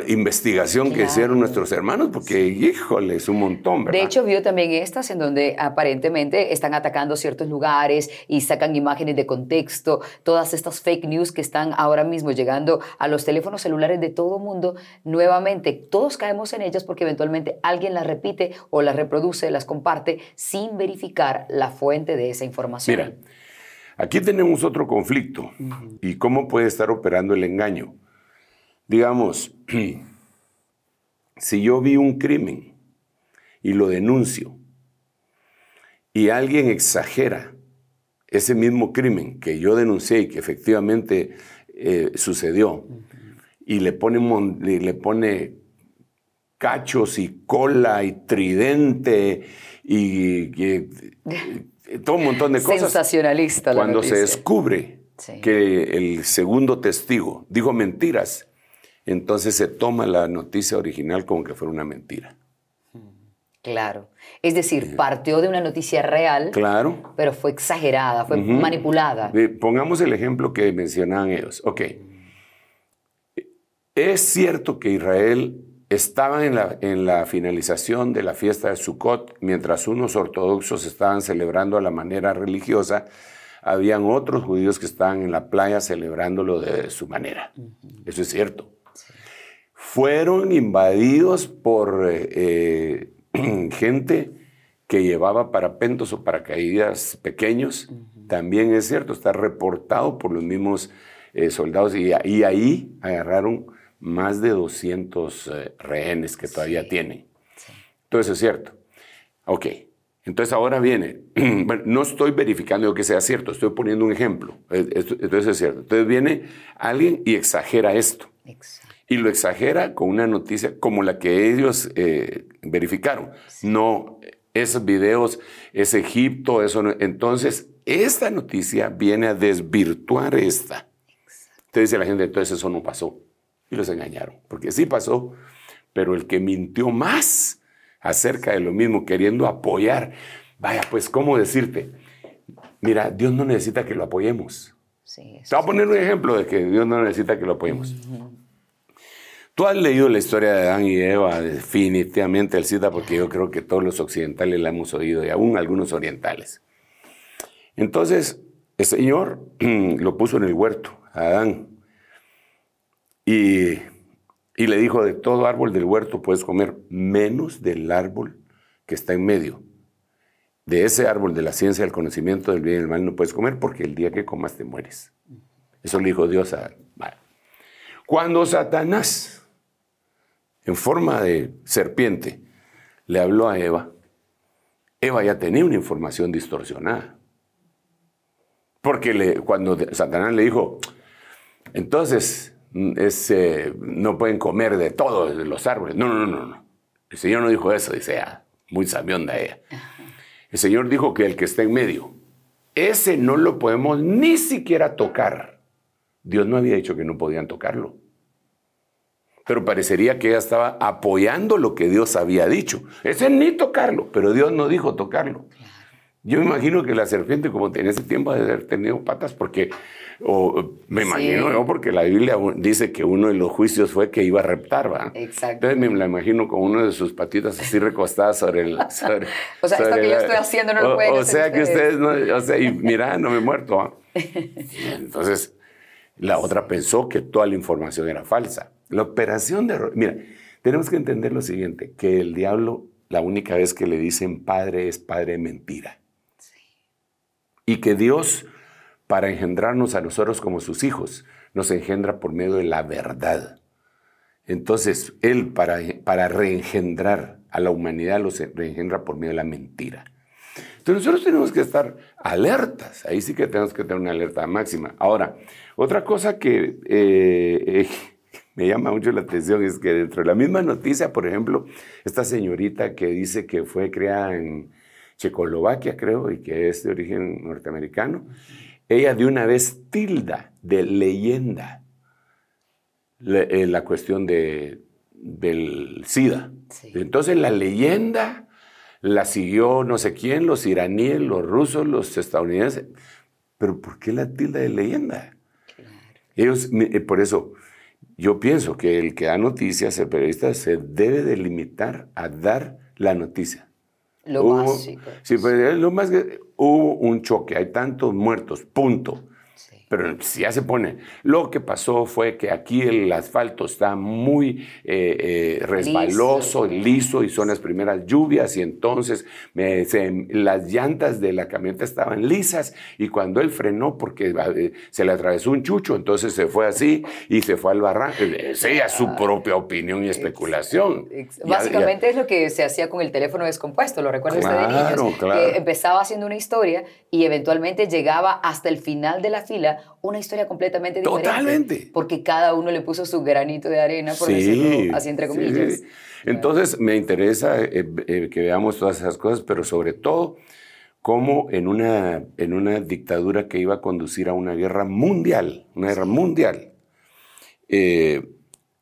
investigación que hicieron nuestros hermanos, porque, híjole, es un montón, ¿verdad? De hecho, vio también estas en donde aparentemente están atacando ciertos lugares y sacan imágenes de contexto, todas estas fake news que están ahora mismo llegando a los teléfonos celulares de todo mundo, nuevamente, todos caemos en ellas porque eventualmente alguien las repite o las reproduce, las comparte sin verificar la fuente de esa información. Mira, Aquí tenemos otro conflicto. ¿Y cómo puede estar operando el engaño? Digamos, si yo vi un crimen y lo denuncio y alguien exagera ese mismo crimen que yo denuncié y que efectivamente eh, sucedió y le pone, le pone cachos y cola y tridente y todo un montón de cosas. Sensacionalista. Cuando se descubre que el segundo testigo dijo mentiras, entonces se toma la noticia original como que fuera una mentira. Claro. Es decir, partió de una noticia real, claro. pero fue exagerada, fue manipulada. Pongamos el ejemplo que mencionaban ellos. Ok. Es cierto que Israel en la, en la, finalización de la fiesta de Sukkot, mientras unos ortodoxos estaban celebrando a la manera religiosa, habían otros judíos que estaban en la playa celebrándolo de su manera. Eso es cierto. Fueron invadidos por eh, eh, gente que llevaba parapentos o paracaídas pequeños. También es cierto, está reportado por los mismos eh, soldados y, y ahí agarraron más de 200 eh, rehenes que todavía tienen. Todo eso es cierto. Ok, entonces ahora viene, bueno, no estoy verificando que sea cierto, estoy poniendo un ejemplo. Entonces es cierto. Entonces viene alguien y exagera esto. Y lo exagera con una noticia como la que ellos eh, verificaron. No, esos videos, es Egipto, eso no. Entonces, esta noticia viene a desvirtuar esta. Entonces dice la gente, entonces eso no pasó y los engañaron. Porque sí pasó, pero el que mintió más acerca de lo mismo, queriendo apoyar, vaya, pues, ¿cómo decirte? Mira, Dios no necesita que lo apoyemos. Te voy a poner un ejemplo de que Dios no necesita que lo apoyemos. Tú has leído la historia de Adán y Eva, definitivamente el cita, porque yo creo que todos los occidentales la hemos oído y aún algunos orientales. Entonces, el Señor lo puso en el huerto, a Adán, y, le dijo, de todo árbol del huerto puedes comer, menos del árbol que está en medio. De ese árbol de la ciencia, del conocimiento del bien y del mal no puedes comer porque el día que comas te mueres. Eso le dijo Dios a... Cuando Satanás, en forma de serpiente, le habló a Eva, Eva ya tenía una información distorsionada. Porque le, cuando Satanás le dijo, entonces es, eh, no pueden comer de todos los árboles. No, no, no, no. El Señor no dijo eso, dice, ah, muy sabionda ella. El Señor dijo que el que está en medio, ese no lo podemos ni siquiera tocar. Dios no había dicho que no podían tocarlo. Pero parecería que ella estaba apoyando lo que Dios había dicho. Ese ni tocarlo, pero Dios no dijo tocarlo. Yo me imagino que la serpiente, como en ese tiempo, debe haber tenido patas, porque, o me imagino, ¿no? porque la Biblia dice que uno de los juicios fue que iba a reptar, ¿va? Exacto. Entonces me la imagino con uno de sus patitas así recostadas sobre el. o sea, esto que yo estoy haciendo no lo pueden o. O sea, que ustedes no. O sea, y mira, no me he muerto. Entonces, la otra pensó que toda la información era falsa. La operación de. Mira, tenemos que entender lo siguiente: que el diablo, la única vez que le dicen padre es padre mentira y que Dios, para engendrarnos a nosotros como sus hijos, nos engendra por medio de la verdad. Entonces, Él para, para reengendrar a la humanidad los reengendra por medio de la mentira. Entonces nosotros tenemos que estar alertas, ahí sí que tenemos que tener una alerta máxima. Ahora, otra cosa que eh, me llama mucho la atención es que dentro de la misma noticia, por ejemplo, esta señorita que dice que fue creada en Checoslovaquia, creo, y que es de origen norteamericano, ella de una vez tilda de leyenda la, eh, la cuestión de, del SIDA. Entonces la leyenda la siguió no sé quién, los iraníes, los rusos, los estadounidenses. Pero ¿por qué la tilda de leyenda? Ellos, eh, por eso, yo pienso que el que da noticias, el periodista, se debe de limitar a dar la noticia. Lo básico. Sí, pues lo más que hubo un choque, hay tantos muertos, punto. Pero si ya se pone, lo que pasó fue que aquí el asfalto está muy eh, eh, resbaloso, liso. y son las primeras lluvias y entonces las llantas de la camioneta estaban lisas y cuando él frenó porque eh, se le atravesó un chucho, entonces se fue así y se fue al barranco. Esa es su propia opinión y especulación. Básicamente es lo que se hacía con el teléfono descompuesto, lo recuerdo usted de niños, que empezaba haciendo una historia y eventualmente llegaba hasta el final de la fila una historia completamente diferente. Totalmente. Porque cada uno le puso su granito de arena, por decirlo así entre comillas. Entonces, me interesa eh, eh, que veamos todas esas cosas, pero sobre todo, cómo en una, en una dictadura que iba a conducir a una guerra mundial, una guerra mundial, eh,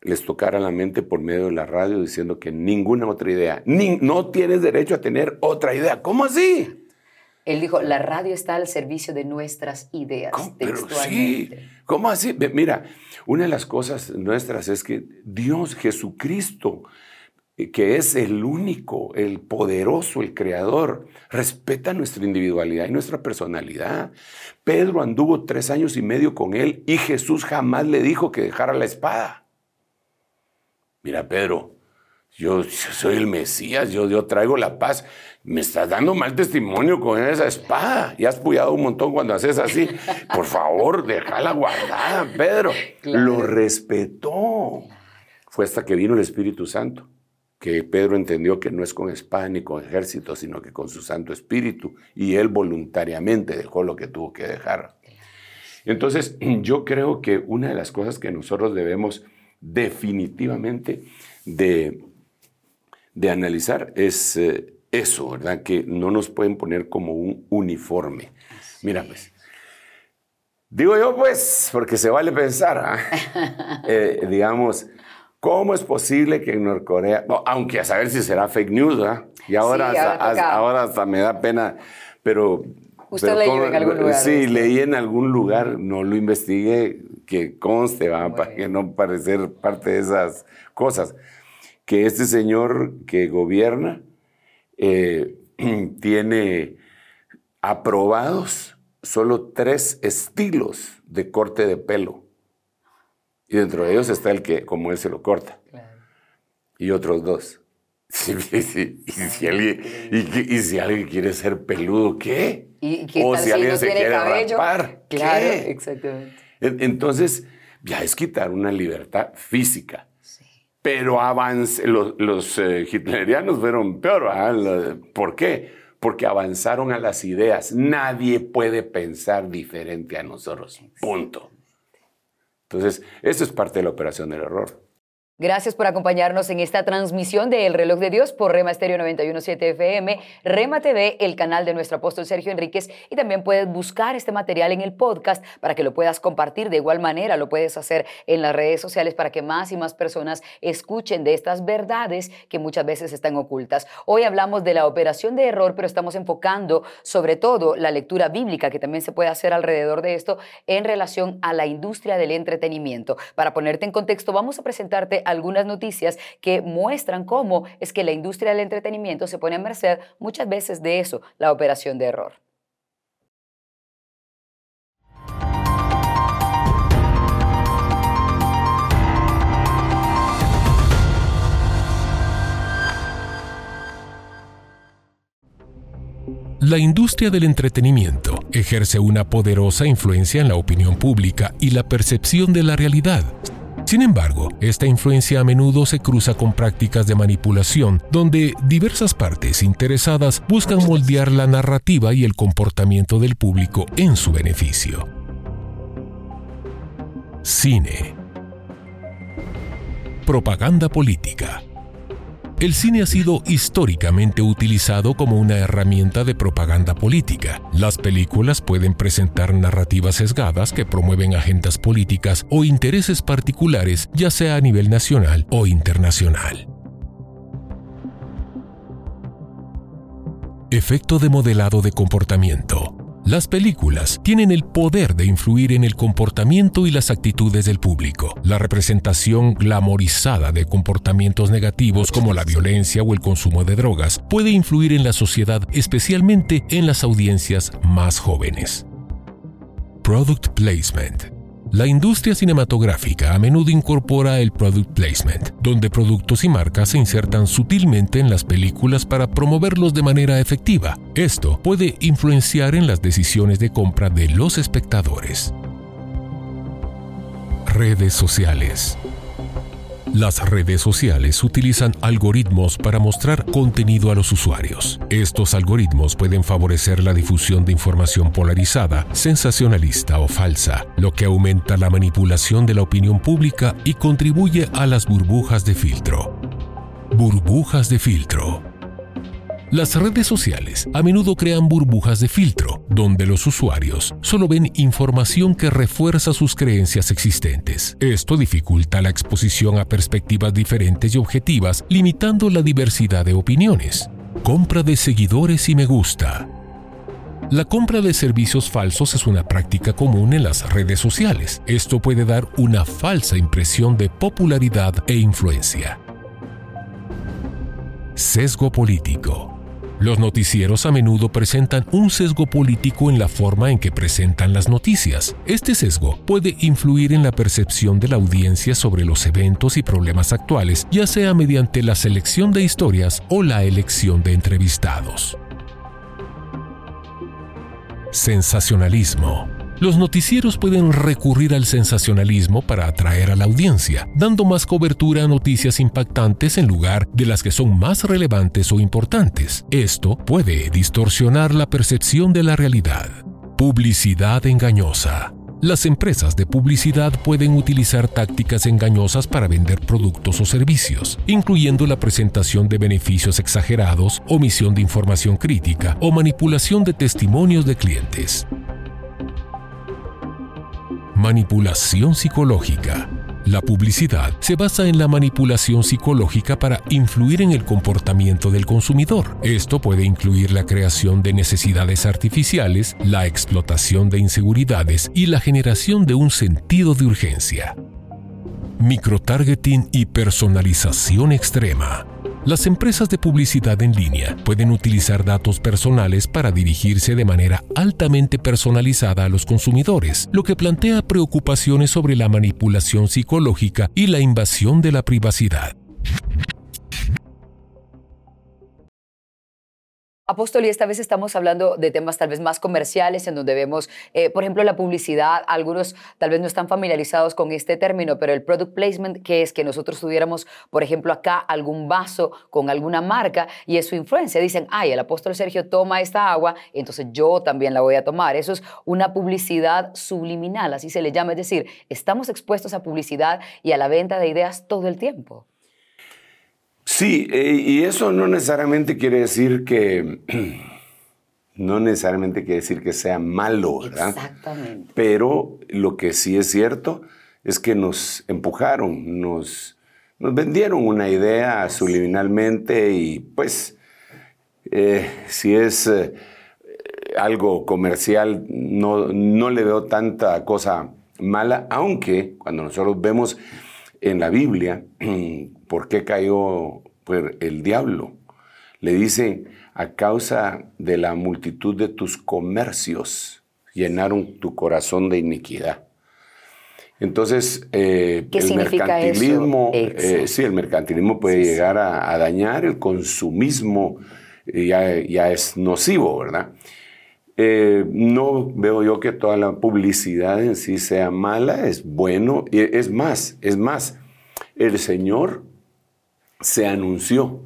les tocara la mente por medio de la radio diciendo que ninguna otra idea, ni, no tienes derecho a tener otra idea. ¿Cómo así? Él dijo, la radio está al servicio de nuestras ideas. ¿Cómo? Pero sí, ¿cómo así? Mira, una de las cosas nuestras es que Dios, Jesucristo, eh, que es el único, el poderoso, el creador, respeta nuestra individualidad y nuestra personalidad. Pedro anduvo tres años y medio con él y Jesús jamás le dijo que dejara la espada. Mira, Pedro, yo, soy el Mesías, yo, yo traigo la paz. Me estás dando mal testimonio con esa espada. Y has puyado un montón cuando haces así. Por favor, déjala guardada, Pedro. Lo respetó. Fue hasta que vino el Espíritu Santo que Pedro entendió que no es con espada ni con ejército, sino que con su Santo Espíritu. Y él voluntariamente dejó lo que tuvo que dejar. Entonces, yo creo que una de las cosas que nosotros debemos definitivamente de de analizar es eh, eso, ¿verdad? Que no nos pueden poner como un uniforme. Mira, pues. Digo yo, pues, porque se vale pensar, ¿ah? eh, digamos, ¿cómo es posible que en Norcorea, aunque a saber si será fake news, ¿verdad? Y ahora, hasta, ahora hasta me da pena, pero... ¿Usted leyó en algún lugar? Sí, leí en algún lugar, no lo investigué, que conste, ¿va? para que no parecer parte de esas cosas que este señor que gobierna eh, tiene aprobados solo tres estilos de corte de pelo. Y dentro de ellos está el que, como él se lo corta. Y otros dos. y, si alguien, quiere ser peludo, ¿qué? o si alguien se quiere rapar. Claro, exactamente. Entonces, ya es quitar una libertad física. Pero avance, los, eh, hitlerianos fueron peor. ¿Por qué? Porque avanzaron a las ideas. Nadie puede pensar diferente a nosotros. Punto. Entonces, eso es parte de la operación del error. Gracias por acompañarnos en esta transmisión de El Reloj de Dios por Rema Estéreo 917 FM, Rema TV, el canal de nuestro apóstol Sergio Enríquez, y también puedes buscar este material en el podcast para que lo puedas compartir. De igual manera, lo puedes hacer en las redes sociales para que más y más personas escuchen de estas verdades que muchas veces están ocultas. Hoy hablamos de la operación de error, pero estamos enfocando sobre todo la lectura bíblica que también se puede hacer alrededor de esto en relación a la industria del entretenimiento. Para ponerte en contexto, vamos a presentarte algunas noticias que muestran cómo es que la industria del entretenimiento se pone a merced muchas veces de eso, la operación de error. La industria del entretenimiento ejerce una poderosa influencia en la opinión pública y la percepción de la realidad, sin embargo, esta influencia a menudo se cruza con prácticas de manipulación, donde diversas partes interesadas buscan moldear la narrativa y el comportamiento del público en su beneficio. Cine Propaganda política. El cine ha sido históricamente utilizado como una herramienta de propaganda política. Las películas pueden presentar narrativas sesgadas que promueven agendas políticas o intereses particulares, ya sea a nivel nacional o internacional. Efecto de modelado de comportamiento. Las películas tienen el poder de influir en el comportamiento y las actitudes del público. La representación glamorizada de comportamientos negativos como la violencia o el consumo de drogas puede influir en la sociedad, especialmente en las audiencias más jóvenes. Product Placement la industria cinematográfica a menudo incorpora el product placement, donde productos y marcas se insertan sutilmente en las películas para promoverlos de manera efectiva. Esto puede influenciar en las decisiones de compra de los espectadores. Redes sociales. Las redes sociales utilizan algoritmos para mostrar contenido a los usuarios. Estos algoritmos pueden favorecer la difusión de información polarizada, sensacionalista o falsa, lo que aumenta la manipulación de la opinión pública y contribuye a las burbujas de filtro. Burbujas de filtro. Las redes sociales a menudo crean burbujas de filtro, donde los usuarios solo ven información que refuerza sus creencias existentes. Esto dificulta la exposición a perspectivas diferentes y objetivas, limitando la diversidad de opiniones. Compra de seguidores y me gusta. La compra de servicios falsos es una práctica común en las redes sociales. Esto puede dar una falsa impresión de popularidad e influencia. Sesgo político. Los noticieros a menudo presentan un sesgo político en la forma en que presentan las noticias. Este sesgo puede influir en la percepción de la audiencia sobre los eventos y problemas actuales, ya sea mediante la selección de historias o la elección de entrevistados. Sensacionalismo. Los noticieros pueden recurrir al sensacionalismo para atraer a la audiencia, dando más cobertura a noticias impactantes en lugar de las que son más relevantes o importantes. Esto puede distorsionar la percepción de la realidad. Publicidad engañosa. Las empresas de publicidad pueden utilizar tácticas engañosas para vender productos o servicios, incluyendo la presentación de beneficios exagerados, omisión de información crítica o manipulación de testimonios de clientes. Manipulación psicológica. La publicidad se basa en la manipulación psicológica para influir en el comportamiento del consumidor. Esto puede incluir la creación de necesidades artificiales, la explotación de inseguridades y la generación de un sentido de urgencia. Microtargeting y personalización extrema. Las empresas de publicidad en línea pueden utilizar datos personales para dirigirse de manera altamente personalizada a los consumidores, lo que plantea preocupaciones sobre la manipulación psicológica y la invasión de la privacidad. Apóstol, y esta vez estamos hablando de temas tal vez más comerciales, en donde vemos, eh, por ejemplo, la publicidad. Algunos tal vez no están familiarizados con este término, pero el product placement, que es que nosotros tuviéramos, por ejemplo, acá algún vaso con alguna marca y es su influencia. Dicen, ay, el apóstol Sergio toma esta agua, entonces yo también la voy a tomar. Eso es una publicidad subliminal, así se le llama. Es decir, estamos expuestos a publicidad y a la venta de ideas todo el tiempo. Sí, eh, y eso no necesariamente quiere decir que no necesariamente quiere decir que sea malo, ¿verdad? Exactamente. Pero lo que sí es cierto es que nos empujaron, nos, nos vendieron una idea subliminalmente y pues eh, si es eh, algo comercial no, no le veo tanta cosa mala, aunque cuando nosotros vemos en la Biblia por qué cayó el diablo. Le dice, a causa de la multitud de tus comercios, llenaron tu corazón de iniquidad. Entonces, eh, el mercantilismo, eh, sí, el mercantilismo puede llegar A, dañar, el consumismo eh, ya, ya, es nocivo, ¿verdad? no veo yo que toda la publicidad en sí sea mala, es bueno, es más, es más, el Señor se anunció,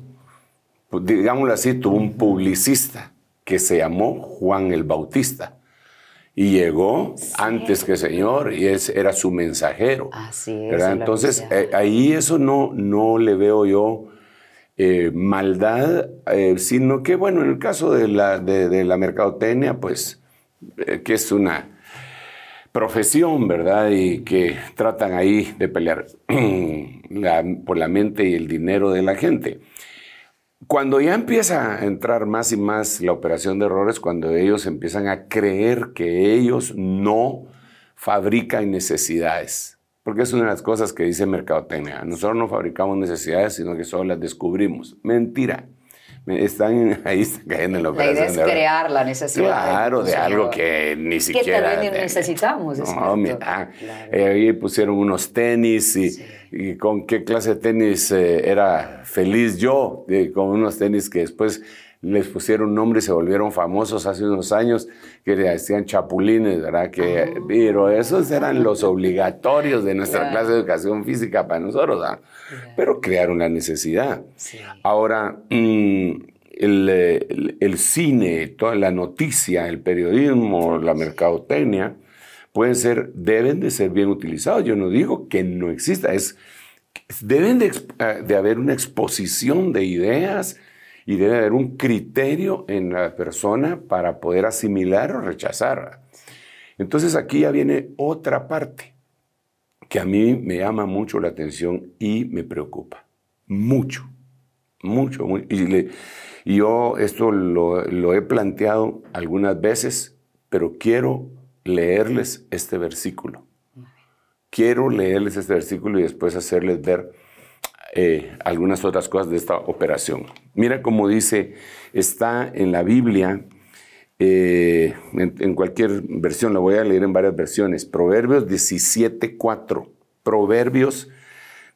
pues, digámoslo así, tuvo un publicista que se llamó Juan el Bautista. y llegó antes que el Señor y es, era su mensajero. Así es. Entonces, eh, ahí eso no, no le veo yo eh, maldad, eh, sino que, bueno, en el caso de la, de, de la mercadotecnia, pues, que es una profesión, ¿verdad? Y que tratan ahí de pelear por la mente y el dinero de la gente. Cuando ya empieza a entrar más y más la operación de errores, cuando ellos empiezan a creer que ellos no fabrican necesidades. Porque es una de las cosas que dice Mercadotecnia. Nosotros no fabricamos necesidades, sino que solo las descubrimos. Mentira. Están ahí están cayendo en la La operación idea es crear la necesidad. Claro, de algo que ni Que siquiera. también de- necesitamos, es No, mira, Claro. eh, ahí pusieron unos tenis y, Sí. y con qué clase de tenis eh, era feliz yo, eh, con unos tenis que después les pusieron nombre y se volvieron famosos hace unos años, que le decían chapulines, ¿verdad? Que, Ah. Pero esos eran los obligatorios de nuestra clase de educación física para nosotros, ¿verdad? Pero crearon la necesidad. Sí. Ahora, mm, el, el- el cine, toda la noticia, el periodismo, la mercadotecnia, pueden ser, deben de ser bien utilizados. Yo no digo que no exista, es, deben de, eh, de haber una exposición de ideas y debe haber un criterio en la persona para poder asimilar o rechazar. Entonces aquí ya viene otra parte que a mí me llama mucho la atención y me preocupa. Mucho, mucho. le- y yo esto lo, lo he planteado algunas veces, pero quiero leerles este versículo. Quiero leerles este versículo y después hacerles ver eh, algunas otras cosas de esta operación. Mira cómo dice, está en la Biblia, eh, en, en cualquier versión, la voy a leer en varias versiones, Proverbios 17.4. Proverbios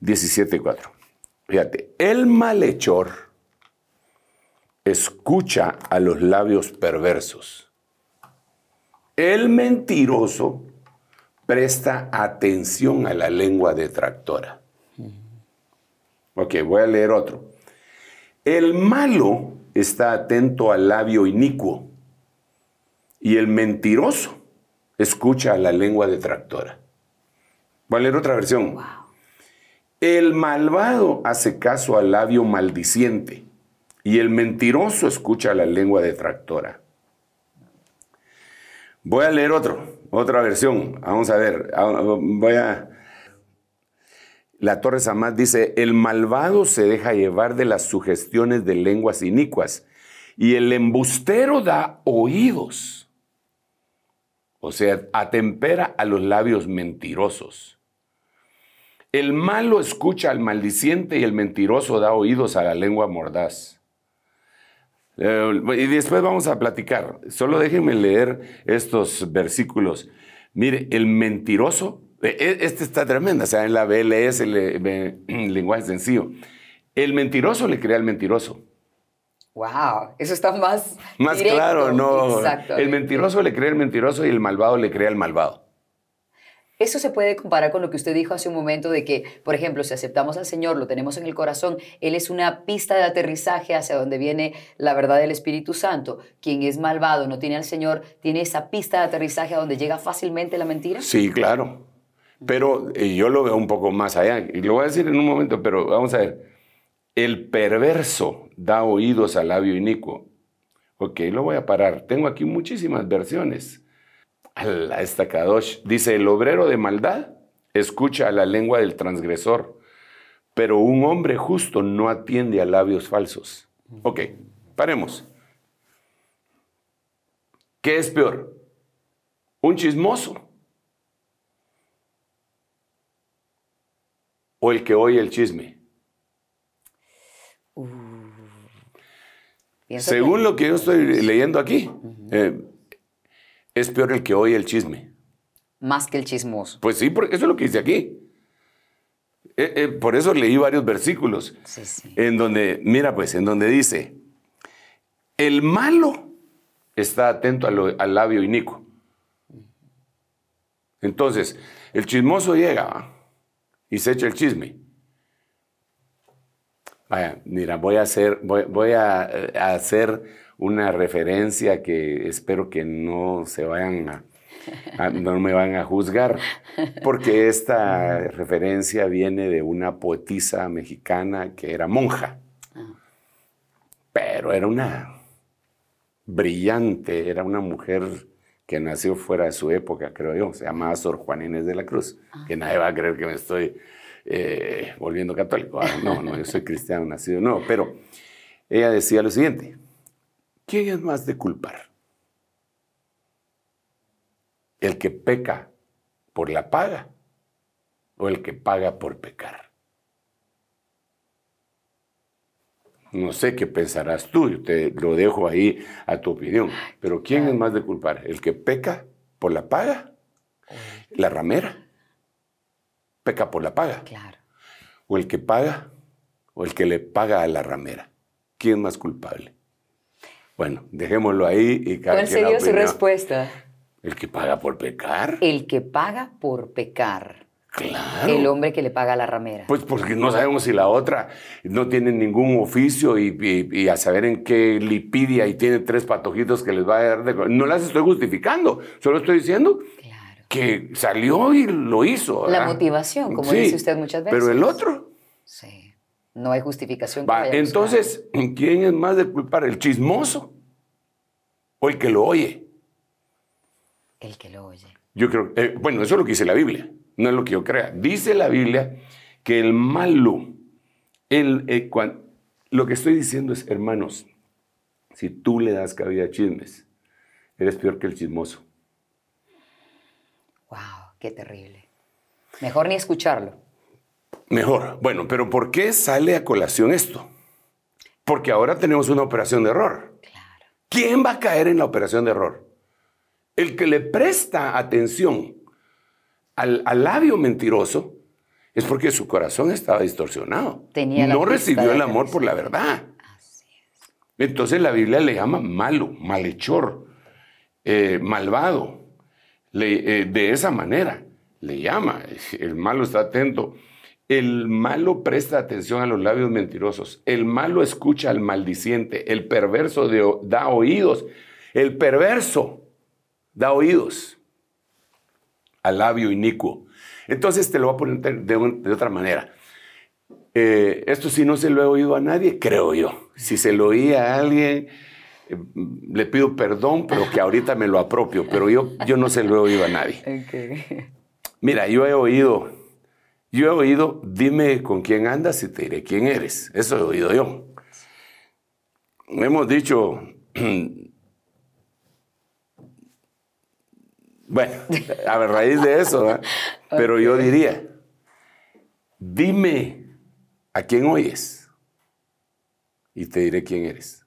17.4. Fíjate, el malhechor escucha a los labios perversos. El mentiroso presta atención a la lengua detractora. Ok, voy a leer otro. El malo está atento al labio inicuo y el mentiroso escucha a la lengua detractora. Voy a leer otra versión. El malvado hace caso al labio maldiciente y el mentiroso escucha la lengua detractora. Voy a leer otro, otra versión. Vamos a ver. Voy a. La Torre Samad dice: El malvado se deja llevar de las sugestiones de lenguas inicuas y el embustero da oídos. O sea, atempera a los labios mentirosos. El malo escucha al maldiciente y el mentiroso da oídos a la lengua mordaz. Eh, y después vamos a platicar. Solo déjenme leer estos versículos. Mire, el mentiroso, este está tremendo, o sea, en la BLS, el, lenguaje sencillo. El mentiroso le crea al mentiroso. Wow, eso está más. Más directo. claro, no. Exacto. El mentiroso le cree al mentiroso y el malvado le crea al malvado. Eso se puede comparar con lo que usted dijo hace un momento de que, por ejemplo, si aceptamos al Señor, lo tenemos en el corazón, Él es una pista de aterrizaje hacia donde viene la verdad del Espíritu Santo. Quien es malvado, no tiene al Señor, tiene esa pista de aterrizaje a donde llega fácilmente la mentira. Sí, claro. Pero yo lo veo un poco más allá. Y lo voy a decir en un momento, pero vamos a ver. El perverso da oídos al labio inicuo. Ok, lo voy a parar. Tengo aquí muchísimas versiones. Ala, esta Kadosh. Dice, el obrero de maldad escucha la lengua del transgresor, pero un hombre justo no atiende a labios falsos. Ok, paremos. ¿Qué es peor? ¿Un chismoso? ¿O el que oye el chisme? Pienso Según que- lo que yo estoy leyendo aquí, eh, es peor el que oye el chisme. Más que el chismoso. Pues sí, porque eso es lo que dice aquí. Eh, eh, por eso leí varios versículos Sí, sí. en donde, mira pues, en donde dice, el malo está atento a lo- al labio inicuo. Entonces, el chismoso llega. Y se echa el chisme. Vaya, mira, voy a hacer, voy, voy a, eh, a hacer una referencia que espero que no se vayan a, ah, no me van a juzgar, porque esta referencia viene de una poetisa mexicana que era monja, pero era una brillante, era una mujer que nació fuera de su época, creo yo, se llamaba Sor Juan Inés de la Cruz, que nadie va a creer que me estoy eh, volviendo católico. Ah, no, no, yo soy cristiano nacido, no, pero ella decía lo siguiente, ¿quién es más de culpar? ¿El que peca por la paga o el que paga por pecar? No sé qué pensarás tú, yo te lo dejo ahí a tu opinión. Pero ¿quién es más de culpar? ¿El que peca por la paga? ¿La ramera? Peca por la paga. Claro. ¿O el que paga? ¿O el que le paga a la ramera? ¿Quién es más culpable? Bueno, dejémoslo ahí y cada ¿Cuál sería su respuesta? ¿El que paga por pecar? El que paga por pecar. Claro. El hombre que le paga a la ramera. Pues porque no sabemos si la otra no tiene ningún oficio y, y- y a saber en qué lipidia y tiene tres patojitos que les va a dar de... No las estoy justificando, solo estoy diciendo claro. que salió y lo hizo. La motivación, como Sí, dice usted muchas veces. Pero el otro... Sí. No hay justificación. Va, entonces, ¿quién es más de culpar? ¿El chismoso o el que lo oye? El que lo oye. Yo creo, eh, bueno, eso es lo que dice la Biblia, no es lo que yo crea. Dice la Biblia que el malo, el, eh, lo que estoy diciendo es, hermanos, si tú le das cabida a chismes, eres peor que el chismoso. Wow, qué terrible. Mejor ni escucharlo. Mejor. Bueno, pero ¿por qué sale a colación esto? Porque ahora tenemos una operación de error. Claro. ¿Quién va a caer en la operación de error? El que le presta atención al, al labio mentiroso es porque su corazón estaba distorsionado. Tenía no recibió el amor por la verdad. Así es. Entonces la Biblia le llama malo, malhechor, eh, malvado. Le- eh, de esa manera le llama. El malo está atento. El malo presta atención a los labios mentirosos. El malo escucha al maldiciente. El perverso de- da oídos. El perverso da oídos al labio inicuo. Entonces te lo voy a poner de, de un- de otra manera. Eh, esto sí no se lo he oído a nadie, creo yo. Si se lo oí a alguien, eh, le pido perdón, pero que ahorita me lo apropio. Pero yo, yo no se lo he oído a nadie. Mira, yo he oído, yo he oído, dime con quién andas y te diré quién eres. Eso he oído yo. Hemos dicho, bueno, a raíz de eso, ¿verdad? pero yo diría, dime a quién oyes y te diré quién eres.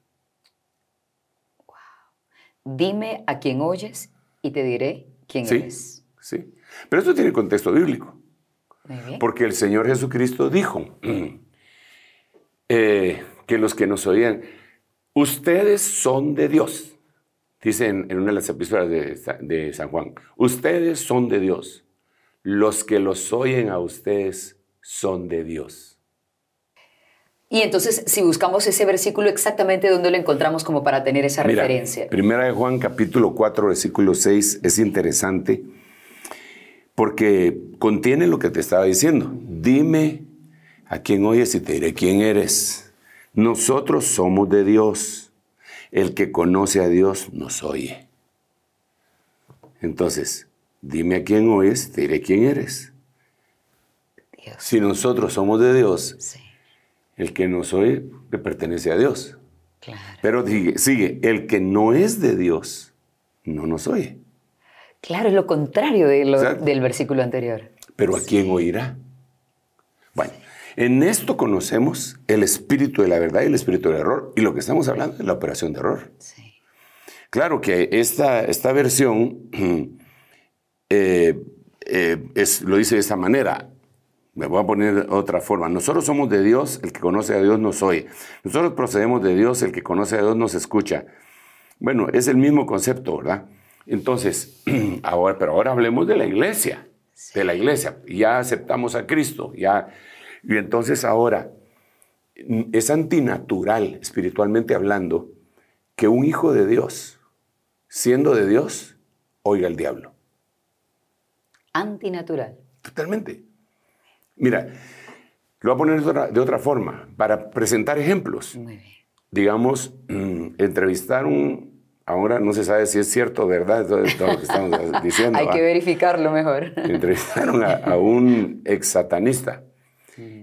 Dime a quién oyes y te diré quién Sí, eres. sí. Pero esto tiene contexto bíblico. Muy bien. Porque el Señor Jesucristo dijo eh, que los que nos oían, ustedes son de Dios. Dice en, en una de las epístolas de, Sa- de San Juan, ustedes son de Dios. Los que los oyen a ustedes son de Dios. Y entonces, si buscamos ese versículo, exactamente dónde lo encontramos como para tener esa Mira, referencia. Primera de Juan capítulo 4 versículo 6 es interesante porque contiene lo que te estaba diciendo. Dime a quién oyes y te diré quién eres. Nosotros somos de Dios. El que conoce a Dios nos oye. Entonces, dime a quién oyes te diré quién eres. Dios. Si nosotros somos de Dios, Sí, el que nos oye le pertenece a Dios. claro. Pero sigue, sigue, el que no es de Dios no nos oye. Claro, es lo contrario de lo- Exacto. del versículo anterior. Pero ¿a quién oirá? En esto conocemos el espíritu de la verdad y el espíritu del error. Y lo que estamos hablando es la operación de error. Sí. Claro que esta, esta versión eh, eh, es, lo dice de esta manera. Me voy a poner de otra forma. Nosotros somos de Dios, el que conoce a Dios nos oye. Nosotros procedemos de Dios, el que conoce a Dios nos escucha. Bueno, es el mismo concepto, ¿verdad? Entonces, ahora, pero ahora hablemos de la iglesia, de la iglesia. Ya aceptamos a Cristo, ya. Y entonces ahora es antinatural, espiritualmente hablando, que un hijo de Dios, siendo de Dios, oiga al diablo. Antinatural. Totalmente. Mira, lo voy a poner de otra, de otra forma, para presentar ejemplos. Muy bien. Digamos, mm, entrevistar un... Ahora no se sabe si es cierto o verdad todo, todo lo que estamos diciendo. Hay que verificarlo mejor. entrevistaron a, a un ex satanista.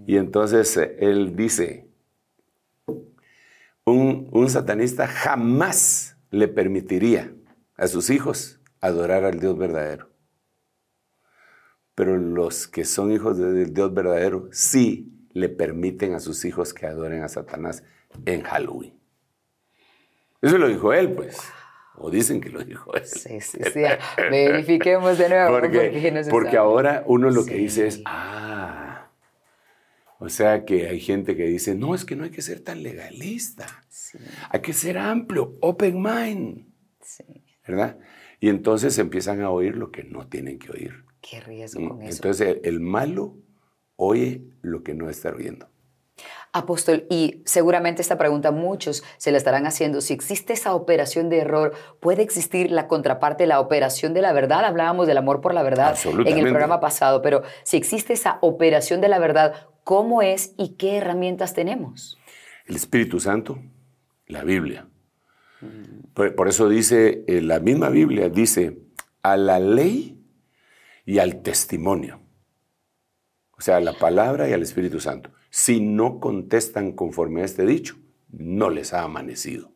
Y entonces eh, él dice, un, un satanista jamás le permitiría a sus hijos adorar al Dios verdadero. Pero los que son hijos del Dios verdadero sí le permiten a sus hijos que adoren a Satanás en Halloween. Eso lo dijo él, pues. O dicen que lo dijo él. Sí, sí, sí. Verifiquemos de nuevo. Porque, porque sabe. ahora uno lo que Sí. dice es, ah, o sea que hay gente que dice, no, es que no hay que ser tan legalista, Sí, hay que ser amplio, open mind, sí. ¿verdad? Y entonces empiezan a oír lo que no tienen que oír. Qué riesgo con eso. Entonces el, el malo oye lo que no está oyendo. Apóstol, y seguramente esta pregunta muchos se la estarán haciendo. Si existe esa operación de error, ¿puede existir la contraparte, la operación de la verdad? Hablábamos del amor por la verdad en el programa pasado, pero si existe esa operación de la verdad, ¿cómo es y qué herramientas tenemos? El Espíritu Santo, la Biblia. Por, eso dice, eh, la misma Biblia dice, a la ley y al testimonio. O sea, a la palabra y al Espíritu Santo. Si no contestan conforme a este dicho, no les ha amanecido.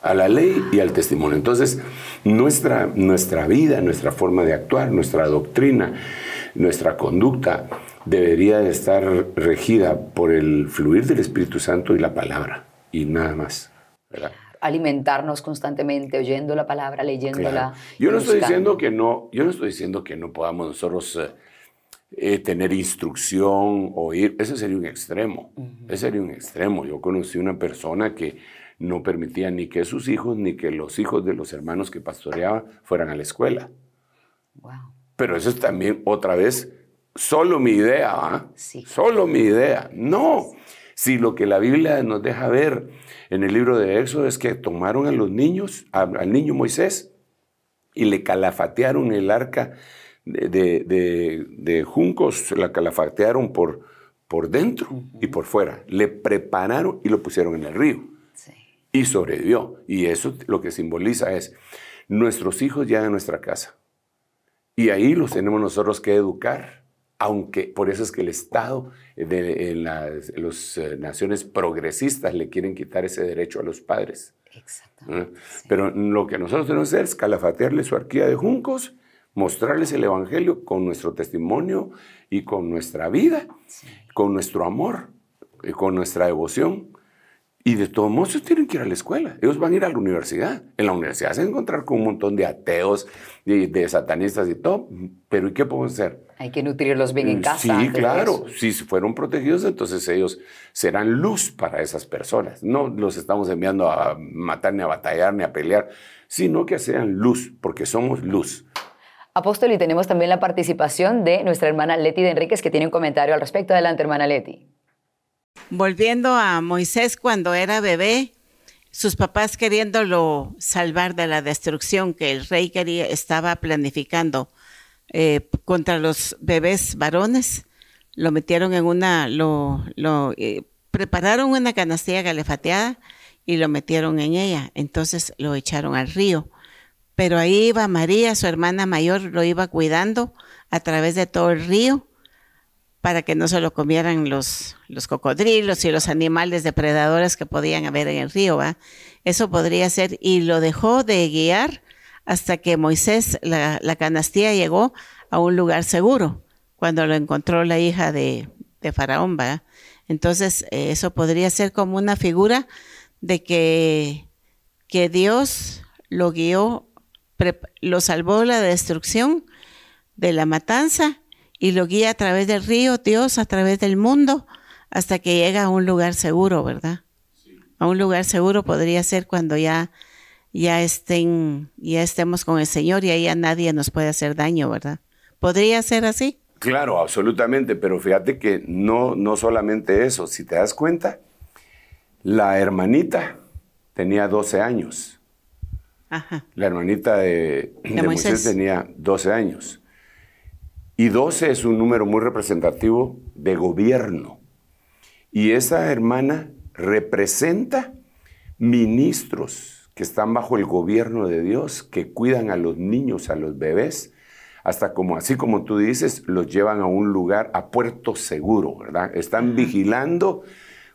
A la ley y al testimonio. Entonces, nuestra, nuestra vida, nuestra forma de actuar, nuestra doctrina, nuestra conducta debería de estar regida por el fluir del Espíritu Santo y la palabra, y nada más. ¿verdad? Alimentarnos constantemente, oyendo la palabra, leyéndola. Claro. Yo no estoy buscando. diciendo que no, yo no estoy diciendo que no podamos nosotros eh, eh, tener instrucción o ir, ese sería un extremo, ese sería un extremo. Yo conocí una persona que no permitía ni que sus hijos ni que los hijos de los hermanos que pastoreaba fueran a la escuela. Wow. Pero eso es también otra vez solo mi idea, ¿ah? Sí. Solo mi idea. No. Si lo que la Biblia nos deja ver en el libro de Éxodo es que tomaron a los niños, a- al niño Moisés, y le calafatearon el arca de, de- de- de juncos, la calafatearon por, por dentro y por fuera. Le prepararon y lo pusieron en el río Sí. y sobrevivió. Y eso lo que simboliza es, nuestros hijos llegan a nuestra casa y ahí los tenemos nosotros que educar, aunque por eso es que el Estado de en las los, eh, naciones progresistas le quieren quitar ese derecho a los padres. ¿eh? Exactamente. sí. Pero lo que nosotros tenemos que hacer es calafatearles su arquía de juncos, mostrarles el Evangelio con nuestro testimonio y con nuestra vida, con nuestro amor, y con nuestra devoción. Y de todos modos, ellos tienen que ir a la escuela. Ellos van a ir a la universidad. En la universidad se van a encontrar con un montón de ateos, de, de satanistas y todo. Pero ¿y qué podemos hacer? Hay que nutrirlos bien en casa. Sí, claro. Si fueron protegidos, entonces ellos serán luz para esas personas. No los estamos enviando a matar, ni a batallar, ni a pelear, sino que sean luz, porque somos luz. Apóstol, y tenemos también la participación de nuestra hermana Leti de Enríquez, que tiene un comentario al respecto. Adelante, hermana Leti. Volviendo a Moisés cuando era bebé, sus papás queriéndolo salvar de la destrucción que el rey quería, estaba planificando eh, contra los bebés varones, lo metieron en una, lo, eh, prepararon una canastilla galefateada y lo metieron en ella. Entonces lo echaron al río. Pero ahí iba María, su hermana mayor, lo iba cuidando a través de todo el río para que no se lo comieran los, los cocodrilos y los animales depredadores que podían haber en el río. Eso podría ser, y lo dejó de guiar hasta que Moisés, la, la canastilla, llegó a un lugar seguro, cuando lo encontró la hija de, de Faraón. Entonces, eh, eso podría ser como una figura de que, que Dios lo guió, lo salvó de la destrucción, de la matanza, y lo guía a través del río, Dios a través del mundo, hasta que llega a un lugar seguro, ¿verdad? A un lugar seguro podría ser cuando ya, ya estén, ya estemos con el Señor y ahí ya nadie nos puede hacer daño, ¿verdad? ¿Podría ser así? Claro, absolutamente, pero fíjate que no, no solamente eso, si te das cuenta, la hermanita tenía 12 años, Ajá. la hermanita de, de Moisés. Moisés. tenía 12 años, Y 12 es un número muy representativo de gobierno. Y esa hermana representa ministros que están bajo el gobierno de Dios, que cuidan a los niños, a los bebés, hasta como así como tú dices, los llevan a un lugar, a puerto seguro, ¿verdad? Están vigilando,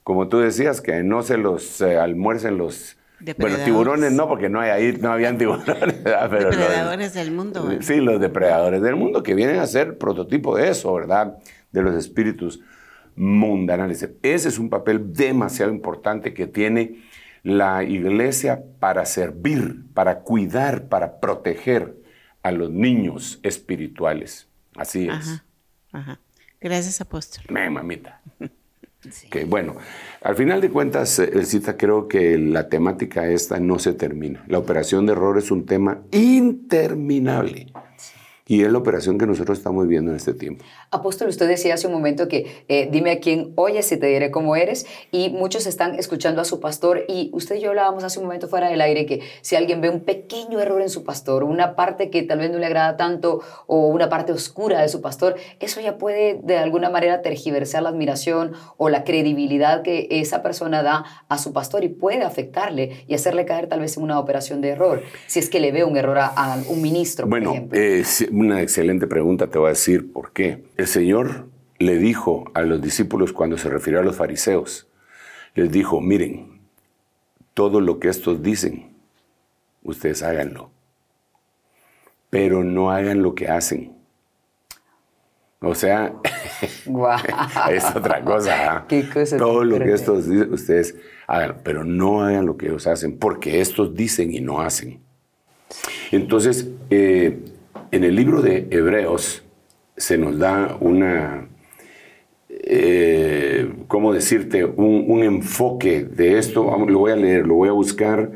como tú decías, que no se los eh, almuercen los... Bueno, tiburones no, porque no hay ahí, no habían tiburones. Pero depredadores del mundo. ¿verdad? Sí, los depredadores del mundo que vienen a ser prototipo de eso, ¿verdad? De los espíritus mundanales. Ese es un papel demasiado importante que tiene la iglesia para servir, para cuidar, para proteger a los niños espirituales. Así es. Ajá, ajá. Gracias, apóstol. Me, mamita. Bueno, al final de cuentas, Elcita, creo que la temática esta no se termina. La operación de error es un tema interminable. Y es la operación que nosotros estamos viendo en este tiempo. Apóstol, usted decía hace un momento que eh, dime a quién oyes y te diré cómo eres. Y muchos están escuchando a su pastor. Y usted y yo hablábamos hace un momento fuera del aire que si alguien ve un pequeño error en su pastor, una parte que tal vez no le agrada tanto o una parte oscura de su pastor, eso ya puede de alguna manera tergiversar la admiración o la credibilidad que esa persona da a su pastor y puede afectarle y hacerle caer tal vez en una operación de error. Si es que le ve un error a, a un ministro, bueno, por ejemplo. Eh, una excelente pregunta, te voy a decir por qué. El Señor le dijo a los discípulos cuando se refirió a los fariseos, les dijo, miren, todo lo que estos dicen, ustedes háganlo, pero no hagan lo que hacen. O sea, es otra cosa. ¿ah? Qué cosa Todo lo que estos dicen, ustedes hagan, pero no hagan lo que ellos hacen, porque estos dicen y no hacen. Entonces, eh, en el libro de Hebreos se nos da una, eh, ¿cómo decirte? Un, un enfoque de esto. Lo voy a leer, lo voy a buscar.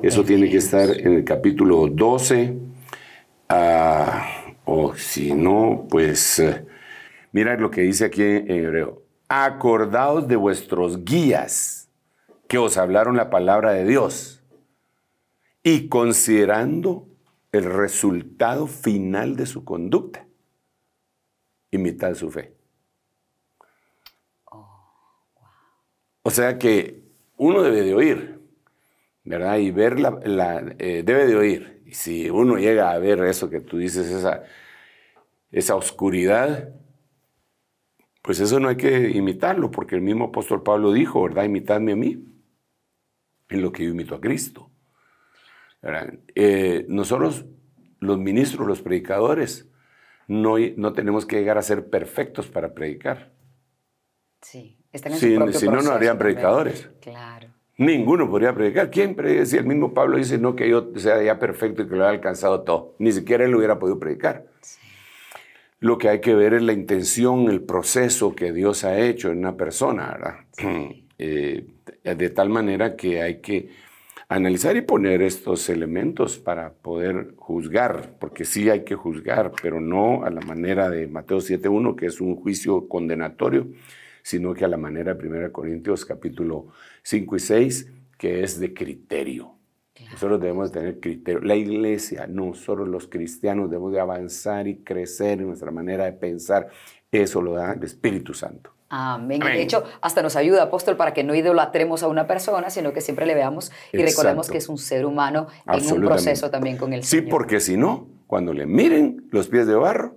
Eso tiene que estar en el capítulo 12. ah, o si no, pues eh, mira lo que dice aquí en hebreo. Acordaos de vuestros guías que os hablaron la palabra de Dios y considerando el resultado final de su conducta, imitad su fe. O sea que uno debe de oír, ¿verdad? Y ver la, la- eh, debe de oír. Y si uno llega a ver eso que tú dices, esa, esa oscuridad, pues eso no hay que imitarlo, porque el mismo apóstol Pablo dijo, ¿verdad? Imitadme a mí, en lo que yo imito a Cristo. Eh, nosotros, los ministros, los predicadores, no, no tenemos que llegar a ser perfectos para predicar. Sí, están en Si- su propio si no, no harían predicadores. Claro. Ninguno podría predicar. ¿Quién predica? Si el mismo Pablo dice, no que yo sea ya perfecto y que lo haya alcanzado todo. Ni siquiera él hubiera podido predicar. Lo que hay que ver es la intención, el proceso que Dios ha hecho en una persona, ¿verdad? Eh, de tal manera que hay que analizar y poner estos elementos para poder juzgar, porque sí hay que juzgar, pero no a la manera de Mateo 7.1, que es un juicio condenatorio, sino que a la manera de 1 Corintios capítulo 5 y 6, que es de criterio. Nosotros debemos tener criterio. La iglesia, nosotros los cristianos debemos de avanzar y crecer en nuestra manera de pensar. Eso lo da el Espíritu Santo. Amén. Amén. De hecho, hasta nos ayuda, apóstol, para que no idolatremos a una persona, sino que siempre le veamos y recordemos que es un ser humano en un proceso también con el Sí, Señor. porque si no, cuando le miren los pies de barro,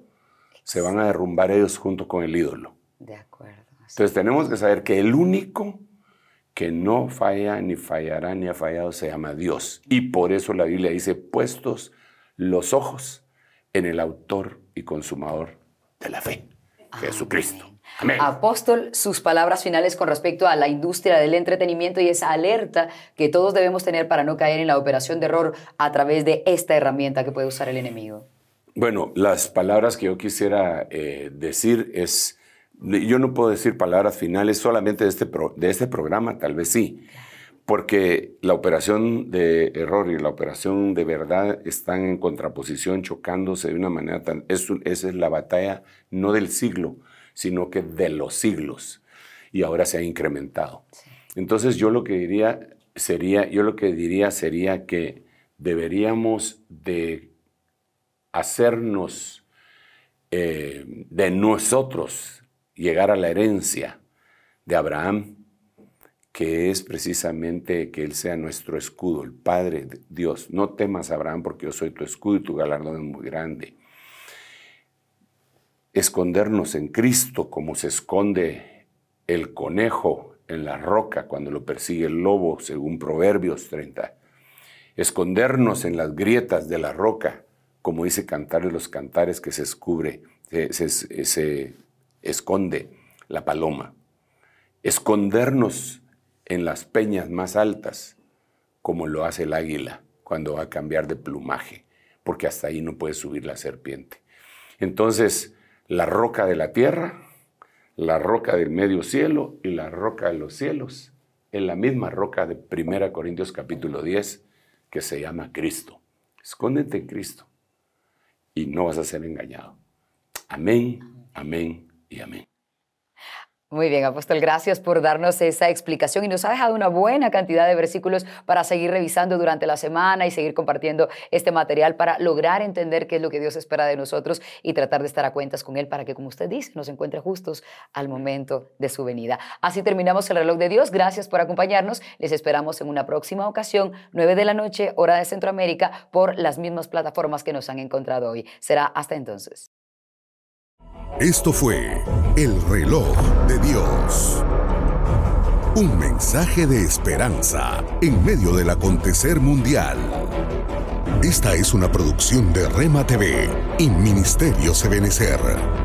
se van a derrumbar ellos junto con el ídolo. De acuerdo. así. Entonces tenemos que saber que el único que no falla, ni fallará, ni ha fallado, se llama Dios. Y por eso la Biblia dice, puestos los ojos en el autor y consumador de la fe, Jesucristo. Amén. Apóstol, sus palabras finales con respecto a la industria del entretenimiento y esa alerta que todos debemos tener para no caer en la operación de error a través de esta herramienta que puede usar el enemigo. Bueno, las palabras que yo quisiera eh, decir es, yo no puedo decir palabras finales solamente de este, pro- de este programa, tal vez sí, porque la operación de error y la operación de verdad están en contraposición, chocándose de una manera tan... es esa es la batalla no del siglo, sino que de los siglos, y ahora se ha incrementado. Entonces yo lo que diría sería, yo lo que diría sería que deberíamos de hacernos eh, de nosotros llegar a la herencia de Abraham, que es precisamente que Él sea nuestro escudo, el Padre Dios. No temas, Abraham, porque yo soy tu escudo y tu galardón es muy grande. Escondernos en Cristo como se esconde el conejo en la roca cuando lo persigue el lobo, según Proverbios 30. Escondernos en las grietas de la roca, como dice Cantar de los Cantares, que se, se esconde la paloma. Escondernos en las peñas más altas, como lo hace el águila cuando va a cambiar de plumaje, porque hasta ahí no puede subir la serpiente. Entonces, la roca de la tierra, la roca del medio cielo y la roca de los cielos, en la misma roca de 1 Corintios capítulo 10, que se llama Cristo. Escóndete en Cristo y no vas a ser engañado. Amén, amén y amén. Muy bien, apóstol, gracias por darnos esa explicación y nos ha dejado una buena cantidad de versículos para seguir revisando durante la semana y seguir compartiendo este material para lograr entender qué es lo que Dios espera de nosotros y tratar de estar a cuentas con Él para que, como usted dice, nos encuentre justos al momento de su venida. Así terminamos el reloj de Dios. Gracias por acompañarnos. Les esperamos en una próxima ocasión, 9 de la noche, hora de Centroamérica, por las mismas plataformas que nos han encontrado hoy. Será hasta entonces. Esto fue El reloj de Dios. Un mensaje de esperanza en medio del acontecer mundial. Esta es una producción de Rema TV y Ministerio Sebenecer.